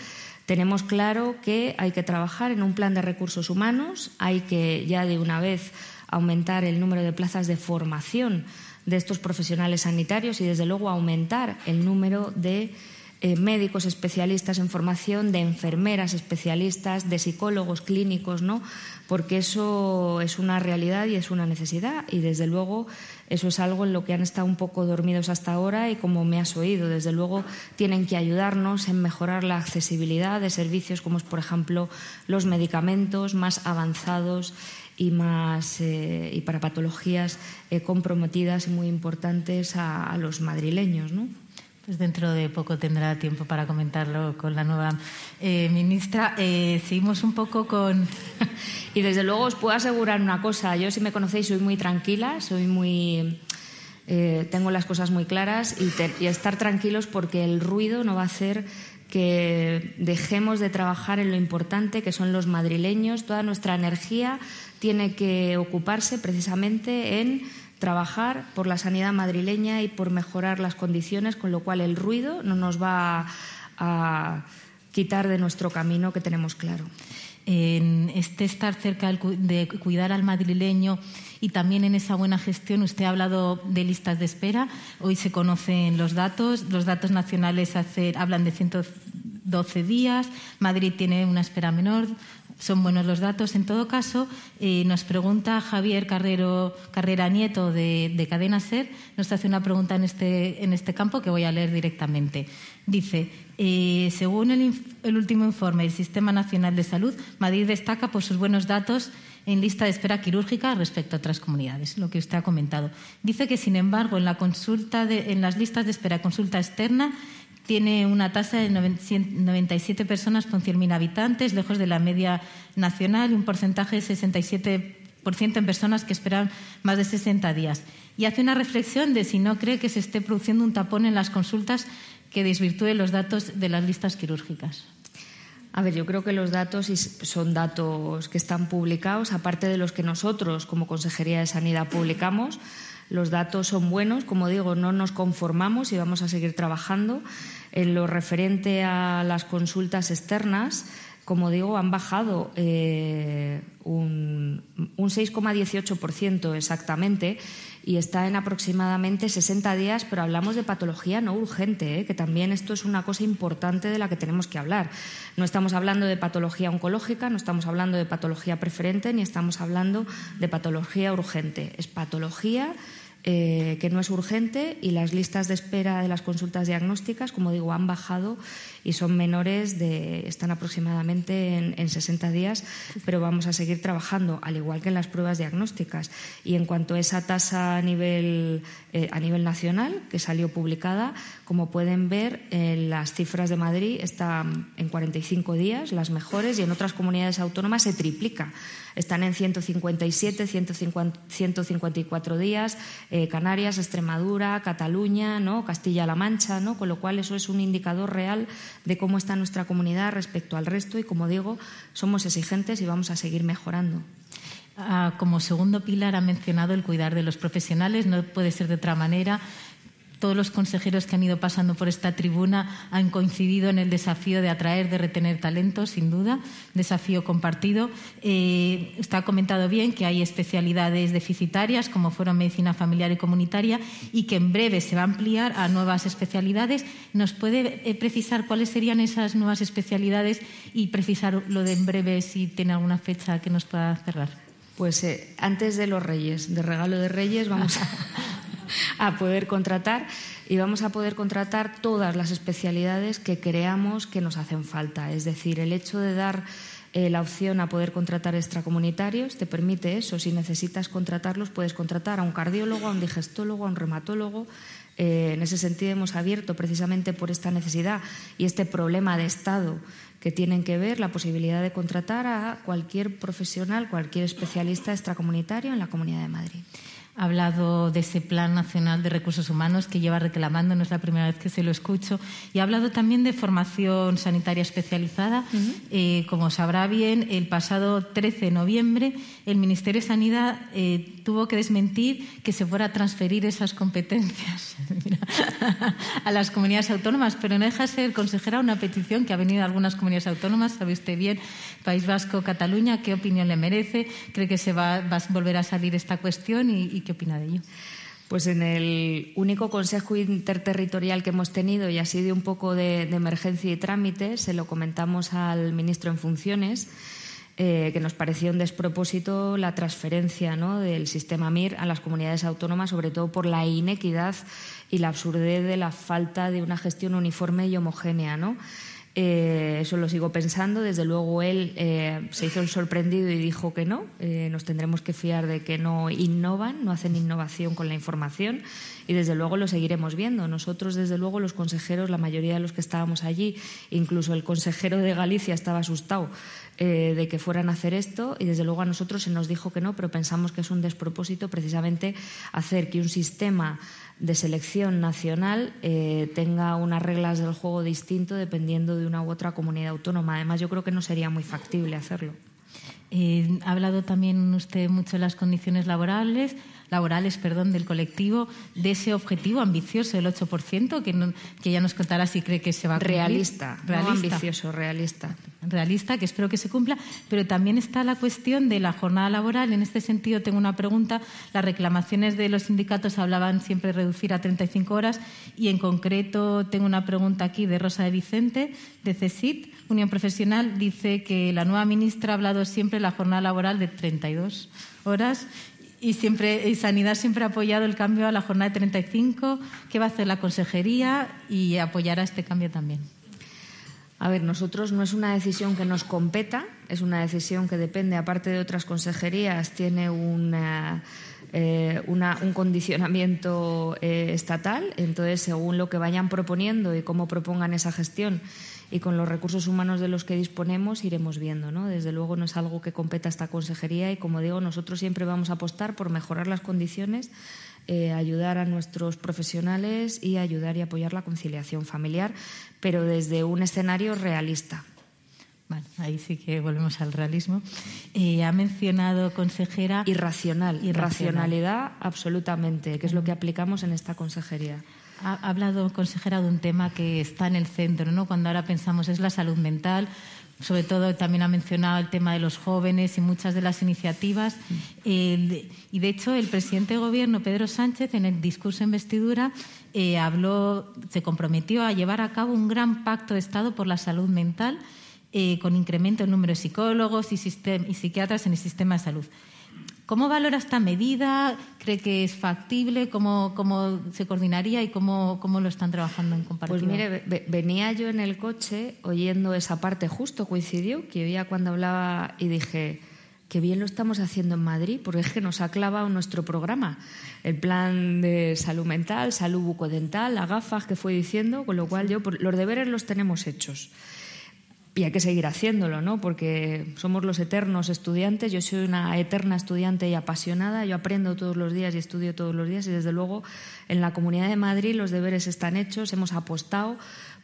tenemos claro que hay que trabajar en un plan de recursos humanos, hay que ya de una vez aumentar el número de plazas de formación de estos profesionales sanitarios y, desde luego, aumentar el número de eh, médicos especialistas en formación, de enfermeras especialistas, de psicólogos clínicos, ¿no? Porque eso es una realidad y es una necesidad y, desde luego, eso es algo en lo que han estado un poco dormidos hasta ahora y, como me has oído, desde luego, tienen que ayudarnos en mejorar la accesibilidad de servicios como, es, por ejemplo, los medicamentos más avanzados y más eh, y para patologías eh, comprometidas y muy importantes a, los madrileños, ¿no? Pues dentro de poco tendrá tiempo para comentarlo con la nueva eh, ministra. seguimos un poco con. y desde luego os puedo asegurar una cosa. Yo, si me conocéis, soy muy tranquila, soy muy. tengo las cosas muy claras y, y estar tranquilos porque el ruido no va a hacer que dejemos de trabajar en lo importante que son los madrileños. Toda nuestra energía tiene que ocuparse precisamente en trabajar por la sanidad madrileña y por mejorar las condiciones, con lo cual el ruido no nos va a quitar de nuestro camino que tenemos claro. En este estar cerca de cuidar al madrileño y también en esa buena gestión, usted ha hablado de listas de espera. Hoy se conocen los datos. Los datos nacionales hablan de 112 días. Madrid tiene una espera menor, son buenos los datos. En todo caso, eh, nos pregunta Javier Carrero, Carrera Nieto de, Cadena Ser, nos hace una pregunta en este, en este campo que voy a leer directamente. Dice, eh, según el, el, último informe del Sistema Nacional de Salud, Madrid destaca por sus buenos datos en lista de espera quirúrgica respecto a otras comunidades, lo que usted ha comentado. Dice que, sin embargo, en, la consulta de, en las listas de espera consulta externa tiene una tasa de 97 personas por 100.000 habitantes, lejos de la media nacional, y un porcentaje de 67% en personas que esperan más de 60 días. Y hace una reflexión de si no cree que se esté produciendo un tapón en las consultas que desvirtúe los datos de las listas quirúrgicas. A ver, yo creo que los datos son datos que están publicados, aparte de los que nosotros como Consejería de Sanidad publicamos. Los datos son buenos, como digo, no nos conformamos y vamos a seguir trabajando. En lo referente a las consultas externas, como digo, han bajado eh, un, un 6,18% exactamente y está en aproximadamente 60 días, pero hablamos de patología no urgente, ¿eh? que también esto es una cosa importante de la que tenemos que hablar. No estamos hablando de patología oncológica, no estamos hablando de patología preferente, ni estamos hablando de patología urgente. Es patología eh, que no es urgente y las listas de espera de las consultas diagnósticas, como digo, han bajado y son menores están aproximadamente en, 60 días, pero vamos a seguir trabajando, al igual que en las pruebas diagnósticas. Y en cuanto a esa tasa a nivel, eh, a nivel nacional, que salió publicada, como pueden ver, en las cifras de Madrid están en 45 días, las mejores, y en otras comunidades autónomas se triplica. Están en 157, 154 días, eh, Canarias, Extremadura, Cataluña. Castilla-La Mancha, con lo cual eso es un indicador real de cómo está nuestra comunidad respecto al resto y, como digo, somos exigentes y vamos a seguir mejorando. Ah, como segundo pilar ha mencionado el cuidar de los profesionales, no puede ser de otra manera todos los consejeros que han ido pasando por esta tribuna han coincidido en el desafío de atraer, de retener talentos, sin duda, desafío compartido. Eh, está comentado bien que hay especialidades deficitarias, como fueron medicina familiar y comunitaria, y que en breve se va a ampliar a nuevas especialidades. ¿Nos puede eh, precisar cuáles serían esas nuevas especialidades y precisar lo de en breve si tiene alguna fecha que nos pueda cerrar? Pues eh, antes de los Reyes, de regalo de Reyes, vamos a, a poder contratar y vamos a poder contratar todas las especialidades que creamos que nos hacen falta. Es decir, el hecho de dar eh, la opción a poder contratar extracomunitarios te permite eso. Si necesitas contratarlos, puedes contratar a un cardiólogo, a un digestólogo, a un reumatólogo. Eh, en ese sentido hemos abierto precisamente por esta necesidad y este problema de Estado que tienen que ver la posibilidad de contratar a cualquier profesional, cualquier especialista extracomunitario en la Comunidad de Madrid ha hablado de ese Plan Nacional de Recursos Humanos que lleva reclamando, no es la primera vez que se lo escucho, y ha hablado también de formación sanitaria especializada. Eh, como sabrá bien, el pasado 13 de noviembre el Ministerio de Sanidad eh, tuvo que desmentir que se fuera a transferir esas competencias a las comunidades autónomas, pero no deja de ser, consejera, una petición que ha venido de algunas comunidades autónomas, sabe usted bien, País Vasco, Cataluña, ¿qué opinión le merece? ¿Cree que se va, a volver a salir esta cuestión y ¿Qué opina de ello? Pues en el único consejo interterritorial que hemos tenido y así de un poco de, emergencia y trámite, se lo comentamos al ministro en funciones, eh, que nos pareció un despropósito la transferencia del sistema MIR a las comunidades autónomas, sobre todo por la inequidad y la absurdez de la falta de una gestión uniforme y homogénea. ¿no? Eh, eso lo sigo pensando. Desde luego él eh, se hizo el sorprendido y dijo que no. Eh, nos tendremos que fiar de que no innovan, no hacen innovación con la información y desde luego lo seguiremos viendo. Nosotros, desde luego, los consejeros, la mayoría de los que estábamos allí, incluso el consejero de Galicia estaba asustado de que fueran a hacer esto y desde luego a nosotros se nos dijo que no, pero pensamos que es un despropósito precisamente hacer que un sistema de selección nacional eh, tenga unas reglas del juego distinto dependiendo de una u otra comunidad autónoma. Además, yo creo que no sería muy factible hacerlo. Eh, ha hablado también usted mucho de las condiciones laborales laborales perdón, del colectivo de ese objetivo ambicioso del 8%, que, que ya nos contará si cree que se va a cumplir. Realista, realista. ambicioso, realista. Realista, que espero que se cumpla, pero también está la cuestión de la jornada laboral. En este sentido, tengo una pregunta. Las reclamaciones de los sindicatos hablaban siempre de reducir a 35 horas y, en concreto, tengo una pregunta aquí de Rosa de Vicente, de CESIT, Unión Profesional. Dice que la nueva ministra ha hablado siempre de la jornada laboral de 32 horas y siempre y Sanidad siempre ha apoyado el cambio a la jornada de 35. ¿Qué va a hacer la consejería y apoyará este cambio también? A ver, nosotros no es una decisión que nos competa, es una decisión que depende, aparte de otras consejerías, tiene eh, un condicionamiento eh, estatal. Entonces, según lo que vayan proponiendo y cómo propongan esa gestión, y con los recursos humanos de los que disponemos iremos viendo. ¿no? Desde luego no es algo que competa esta consejería y, como digo, nosotros siempre vamos a apostar por mejorar las condiciones, eh, ayudar a nuestros profesionales y ayudar y apoyar la conciliación familiar, pero desde un escenario realista. Bueno, ahí sí que volvemos al realismo. Eh, ha mencionado, consejera. Irracional, irracionalidad, absolutamente, que es lo que aplicamos en esta consejería. Ha hablado, consejera, de un tema que está en el centro, ¿no? Cuando ahora pensamos es la salud mental, sobre todo también ha mencionado el tema de los jóvenes y muchas de las iniciativas. y de hecho, el presidente de Gobierno, Pedro Sánchez, en el discurso de investidura, eh, habló, se comprometió a llevar a cabo un gran pacto de Estado por la salud mental, eh, con incremento en número de psicólogos y, y psiquiatras en el sistema de salud. ¿Cómo valora esta medida? ¿Cree que es factible? ¿Cómo, cómo se coordinaría y cómo, cómo, lo están trabajando en comparativa? Pues mire, venía yo en el coche oyendo esa parte, justo coincidió, que oía cuando hablaba y dije, qué bien lo estamos haciendo en Madrid, porque es que nos ha clavado nuestro programa, el plan de salud mental, salud bucodental, las gafas que fue diciendo, con lo cual yo los deberes los tenemos hechos y hay que seguir haciéndolo, ¿no? Porque somos los eternos estudiantes. Yo soy una eterna estudiante y apasionada. Yo aprendo todos los días y estudio todos los días. Y desde luego, en la Comunidad de Madrid los deberes están hechos. Hemos apostado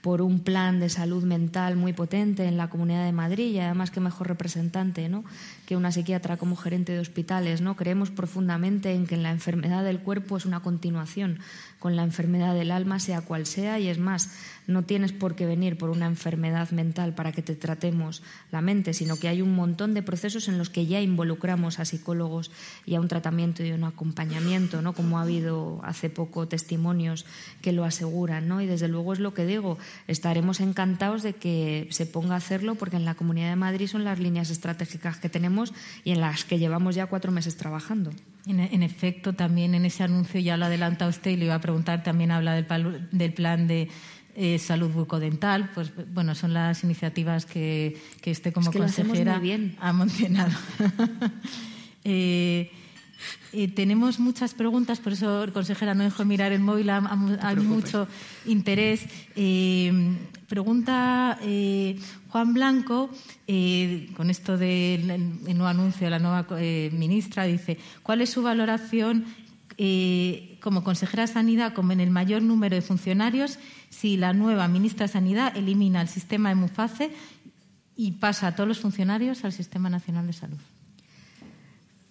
por un plan de salud mental muy potente en la Comunidad de Madrid y además que mejor representante ¿no? que una psiquiatra como gerente de hospitales. ¿no? Creemos profundamente en que la enfermedad del cuerpo es una continuación con la enfermedad del alma, sea cual sea, y es más, no tienes por qué venir por una enfermedad mental para que te tratemos la mente, sino que hay un montón de procesos en los que ya involucramos a psicólogos y a un tratamiento y un acompañamiento, ¿no? como ha habido hace poco testimonios que lo aseguran. ¿no? Y desde luego es lo que digo, estaremos encantados de que se ponga a hacerlo porque en la Comunidad de Madrid son las líneas estratégicas que tenemos y en las que llevamos ya cuatro meses trabajando. En, efecto, también en ese anuncio ya lo adelanta usted y le iba a preguntar, también habla del, plan de eh, salud bucodental. Pues bueno, son las iniciativas que, que usted como consejera ha mencionado. eh, eh, tenemos muchas preguntas, por eso, consejera, no dejo mirar el móvil, hay mucho interés. Eh, pregunta eh, Juan Blanco, con esto del nuevo anuncio de la nueva ministra, dice, ¿cuál es su valoración como consejera de Sanidad, como en el mayor número de funcionarios, si la nueva ministra de Sanidad elimina el sistema de MUFACE y pasa a todos los funcionarios al Sistema Nacional de Salud?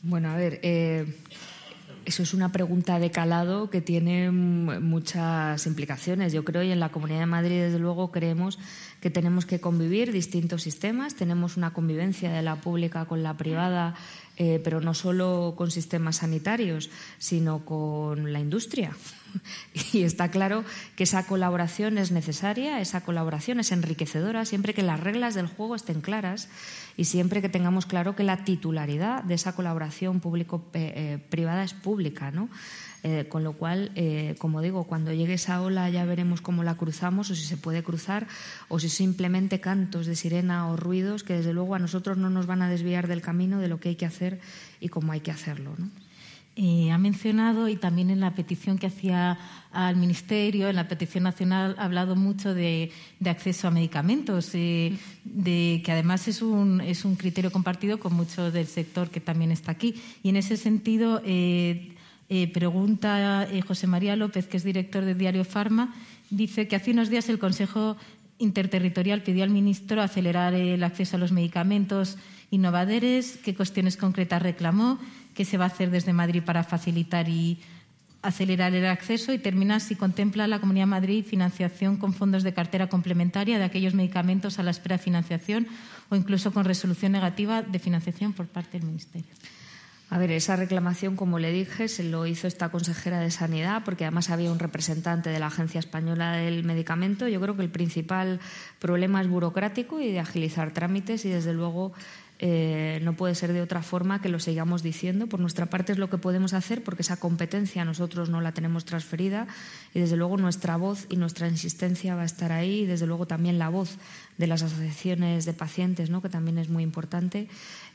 Bueno, a ver, eh, eso es una pregunta de calado que tiene muchas implicaciones. Yo creo y en la Comunidad de Madrid, desde luego, creemos que tenemos que convivir distintos sistemas. Tenemos una convivencia de la pública con la privada, eh, pero no solo con sistemas sanitarios, sino con la industria. Y está claro que esa colaboración es necesaria, esa colaboración es enriquecedora siempre que las reglas del juego estén claras y siempre que tengamos claro que la titularidad de esa colaboración público-privada es pública. ¿no? Eh, con lo cual, eh, como digo, cuando llegue esa ola ya veremos cómo la cruzamos o si se puede cruzar o si simplemente cantos de sirena o ruidos que desde luego a nosotros no nos van a desviar del camino de lo que hay que hacer y cómo hay que hacerlo. ¿no? Eh, ha mencionado y también en la petición que hacía al Ministerio, en la petición nacional, ha hablado mucho de, acceso a medicamentos, eh, de, que además es un, es un criterio compartido con mucho del sector que también está aquí. Y en ese sentido, eh, pregunta José María López, que es director del diario Farma, dice que hace unos días el Consejo Interterritorial pidió al ministro acelerar el acceso a los medicamentos innovadores, qué cuestiones concretas reclamó qué se va a hacer desde Madrid para facilitar y acelerar el acceso y terminar si contempla la Comunidad de Madrid financiación con fondos de cartera complementaria de aquellos medicamentos a la espera de financiación o incluso con resolución negativa de financiación por parte del Ministerio. A ver, esa reclamación, como le dije, se lo hizo esta consejera de Sanidad, porque además había un representante de la Agencia Española del Medicamento. Yo creo que el principal problema es burocrático y de agilizar trámites y, desde luego, eh, no puede ser de otra forma que lo sigamos diciendo. Por nuestra parte es lo que podemos hacer porque esa competencia nosotros no la tenemos transferida y desde luego nuestra voz y nuestra insistencia va a estar ahí y desde luego también la voz de las asociaciones de pacientes, ¿no? que también es muy importante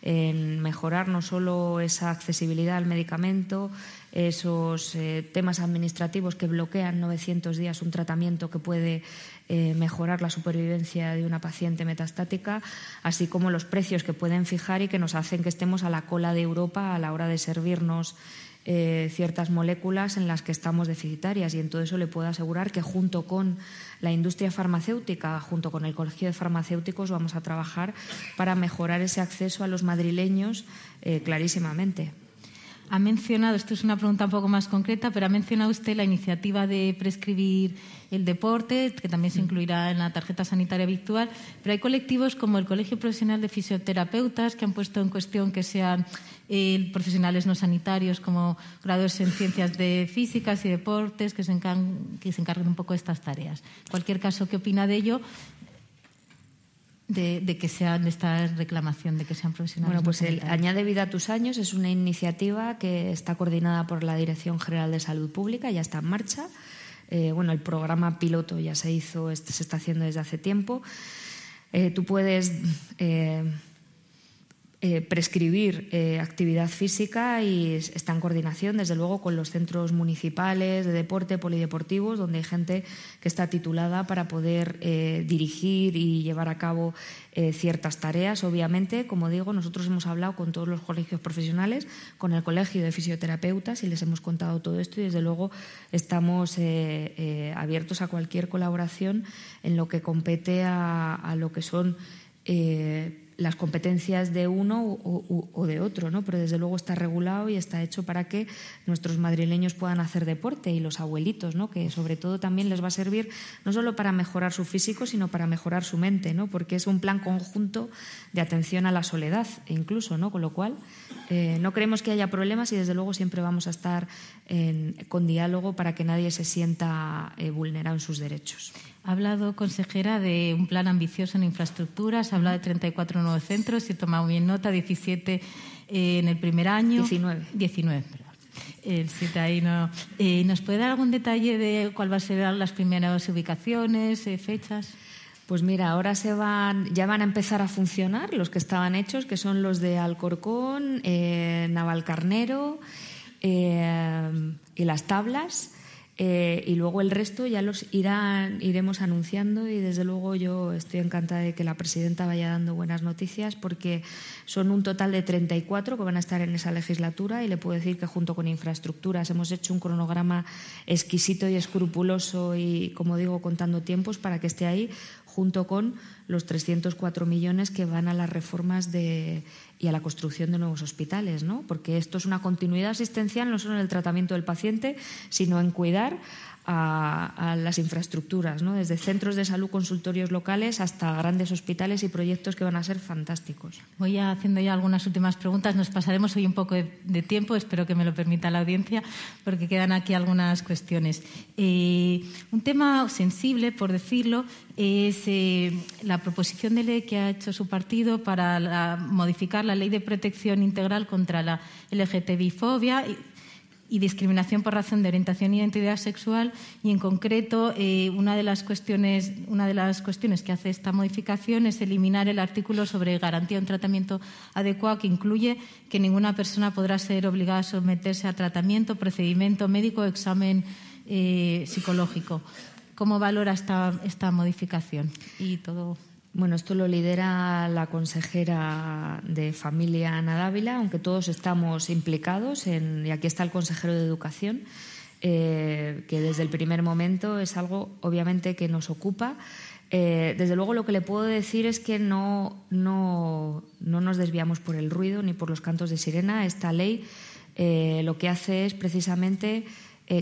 en mejorar no solo esa accesibilidad al medicamento, esos eh, temas administrativos que bloquean 900 días un tratamiento que puede eh, mejorar la supervivencia de una paciente metastática, así como los precios que pueden fijar y que nos hacen que estemos a la cola de Europa a la hora de servirnos eh, ciertas moléculas en las que estamos deficitarias. Y en todo eso le puedo asegurar que junto con la industria farmacéutica, junto con el Colegio de Farmacéuticos, vamos a trabajar para mejorar ese acceso a los madrileños eh, clarísimamente. Ha mencionado, esto es una pregunta un poco más concreta, pero ha mencionado usted la iniciativa de prescribir el deporte, que también se incluirá en la tarjeta sanitaria virtual, pero hay colectivos como el Colegio Profesional de Fisioterapeutas que han puesto en cuestión que sean eh, profesionales no sanitarios como graduados en ciencias de físicas y deportes que se, encarguen, que se encarguen un poco de estas tareas. En cualquier caso, ¿qué opina de ello? De, que sean de esta reclamación de que sean profesionales. Bueno, pues el Añade Vida a tus años es una iniciativa que está coordinada por la Dirección General de Salud Pública, ya está en marcha. Eh, bueno, el programa piloto ya se hizo, se está haciendo desde hace tiempo. Eh, tú puedes eh, eh, prescribir eh, actividad física y está en coordinación, desde luego, con los centros municipales de deporte, polideportivos, donde hay gente que está titulada para poder eh, dirigir y llevar a cabo ciertas tareas. Obviamente, como digo, nosotros hemos hablado con todos los colegios profesionales, con el Colegio de Fisioterapeutas y les hemos contado todo esto y, desde luego, estamos abiertos a cualquier colaboración en lo que compete a, a lo que son las competencias de uno o, de otro, ¿no? Pero desde luego está regulado y está hecho para que nuestros madrileños puedan hacer deporte y los abuelitos, ¿no? Que sobre todo también les va a servir no solo para mejorar su físico, sino para mejorar su mente, ¿no? Porque es un plan conjunto de atención a la soledad, incluso, ¿no? Con lo cual eh, no creemos que haya problemas y desde luego siempre vamos a estar con diálogo para que nadie se sienta eh, vulnerado en sus derechos. Ha hablado, consejera, de un plan ambicioso en infraestructuras, ha hablado de 34 nuevos centros, si he tomado bien nota, 17 eh, en el primer año. 19. 19, perdón. El ahí no. Eh, ¿Nos puede dar algún detalle de cuál va a ser las primeras ubicaciones, eh, fechas? Pues mira, ahora se van, ya van a empezar a funcionar los que estaban hechos, que son los de Alcorcón, Navalcarnero y las tablas. Eh, y luego el resto ya los irán, iremos anunciando y desde luego yo estoy encantada de que la presidenta vaya dando buenas noticias porque son un total de 34 que van a estar en esa legislatura y le puedo decir que junto con infraestructuras hemos hecho un cronograma exquisito y escrupuloso y como digo contando tiempos para que esté ahí junto con los 304 millones que van a las reformas de, y a la construcción de nuevos hospitales, ¿no? Porque esto es una continuidad asistencial no solo en el tratamiento del paciente, sino en cuidar a, las infraestructuras, ¿no? desde centros de salud, consultorios locales hasta grandes hospitales y proyectos que van a ser fantásticos. Voy haciendo ya algunas últimas preguntas. Nos pasaremos hoy un poco de, tiempo, espero que me lo permita la audiencia, porque quedan aquí algunas cuestiones. Eh, un tema sensible, por decirlo, es eh, la proposición de ley que ha hecho su partido para modificar la ley de protección integral contra la LGTBI-fobia y discriminación por razón de orientación e identidad sexual y en concreto eh, una de las cuestiones una de las cuestiones que hace esta modificación es eliminar el artículo sobre garantía de un tratamiento adecuado que incluye que ninguna persona podrá ser obligada a someterse a tratamiento procedimiento médico o examen eh, psicológico. Cómo valora esta esta modificación y todo bueno, esto lo lidera la consejera de Familia Ana Dávila, aunque todos estamos implicados, en, y aquí está el consejero de Educación, eh, que desde el primer momento es algo obviamente que nos ocupa. Eh, desde luego lo que le puedo decir es que no, no, no, nos desviamos por el ruido ni por los cantos de sirena. Esta ley eh, lo que hace es precisamente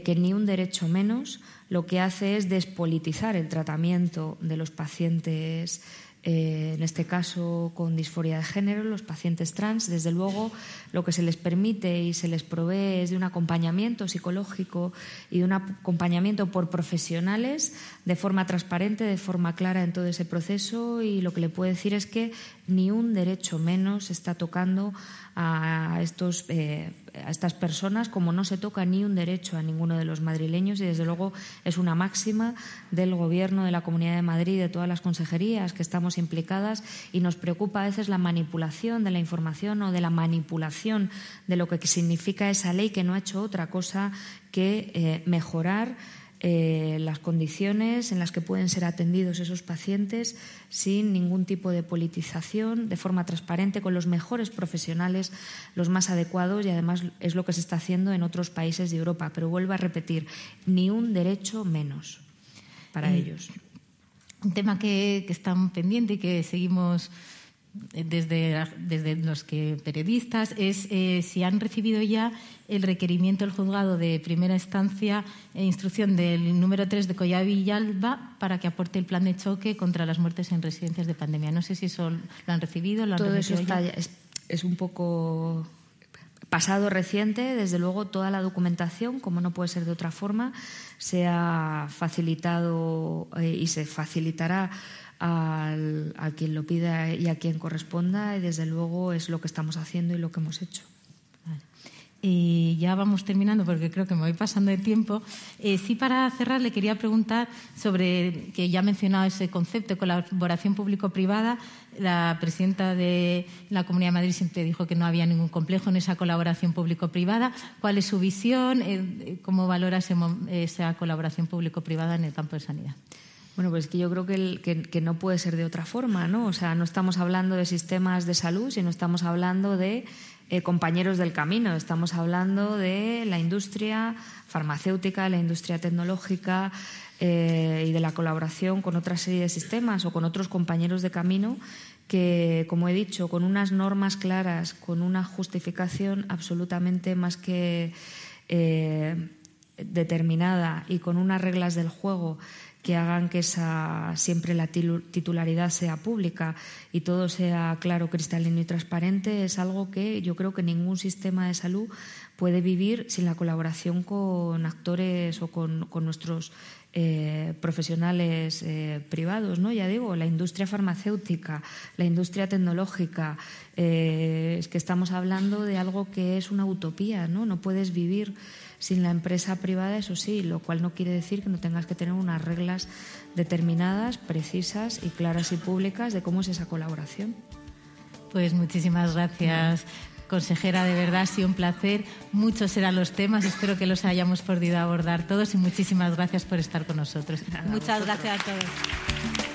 que ni un derecho menos, lo que hace es despolitizar el tratamiento de los pacientes eh, en este caso con disforia de género, los pacientes trans, desde luego lo que se les permite y se les provee es de un acompañamiento psicológico y de un acompañamiento por profesionales de forma transparente, de forma clara en todo ese proceso y lo que le puedo decir es que ni un derecho menos está tocando a, estos, eh, a estas personas como no se toca ni un derecho a ninguno de los madrileños y desde luego es una máxima del Gobierno de la Comunidad de Madrid, de todas las consejerías que estamos implicadas y nos preocupa a veces la manipulación de la información o de la manipulación de lo que significa esa ley que no ha hecho otra cosa que eh, mejorar eh, las condiciones en las que pueden ser atendidos esos pacientes sin ningún tipo de politización, de forma transparente, con los mejores profesionales, los más adecuados y además es lo que se está haciendo en otros países de Europa. Pero vuelvo a repetir, ni un derecho menos para ellos. Un tema que, que está pendiente y que seguimos desde, desde los que periodistas es eh, si han recibido ya el requerimiento del juzgado de primera instancia e instrucción del número 3 de Collavi y Alba para que aporte el plan de choque contra las muertes en residencias de pandemia. No sé si eso lo han recibido. Lo han Todo eso está, es, es un poco pasado reciente, desde luego toda la documentación, como no puede ser de otra forma, se ha facilitado eh, y se facilitará a quien lo pida y a quien corresponda y desde luego es lo que estamos haciendo y lo que hemos hecho. Y ya vamos terminando porque creo que me voy pasando de tiempo. Eh, sí, para cerrar, le quería preguntar sobre, que ya ha mencionado ese concepto de colaboración público-privada. La presidenta de la Comunidad de Madrid siempre dijo que no había ningún complejo en esa colaboración público-privada. ¿Cuál es su visión? Eh, ¿Cómo valora esa colaboración público-privada en el campo de sanidad? Bueno, pues que yo creo que, que, no puede ser de otra forma, ¿no? O sea, no estamos hablando de sistemas de salud, sino estamos hablando de eh, compañeros del camino. Estamos hablando de la industria farmacéutica, la industria tecnológica eh, y de la colaboración con otra serie de sistemas o con otros compañeros de camino que, como he dicho, con unas normas claras, con una justificación absolutamente más que eh, determinada y con unas reglas del juego que hagan que esa, siempre la titularidad sea pública y todo sea claro, cristalino y transparente, es algo que yo creo que ningún sistema de salud puede vivir sin la colaboración con actores o con, nuestros eh, profesionales eh, privados, ¿no? Ya digo, la industria farmacéutica, la industria tecnológica, eh, es que estamos hablando de algo que es una utopía, ¿no? No puedes vivir sin la empresa privada, eso sí, lo cual no quiere decir que no tengas que tener unas reglas determinadas, precisas y claras y públicas de cómo es esa colaboración. Pues muchísimas gracias. Consejera, de verdad ha sido un placer. Muchos serán los temas, espero que los hayamos podido abordar todos y muchísimas gracias por estar con nosotros. Muchas gracias a todos.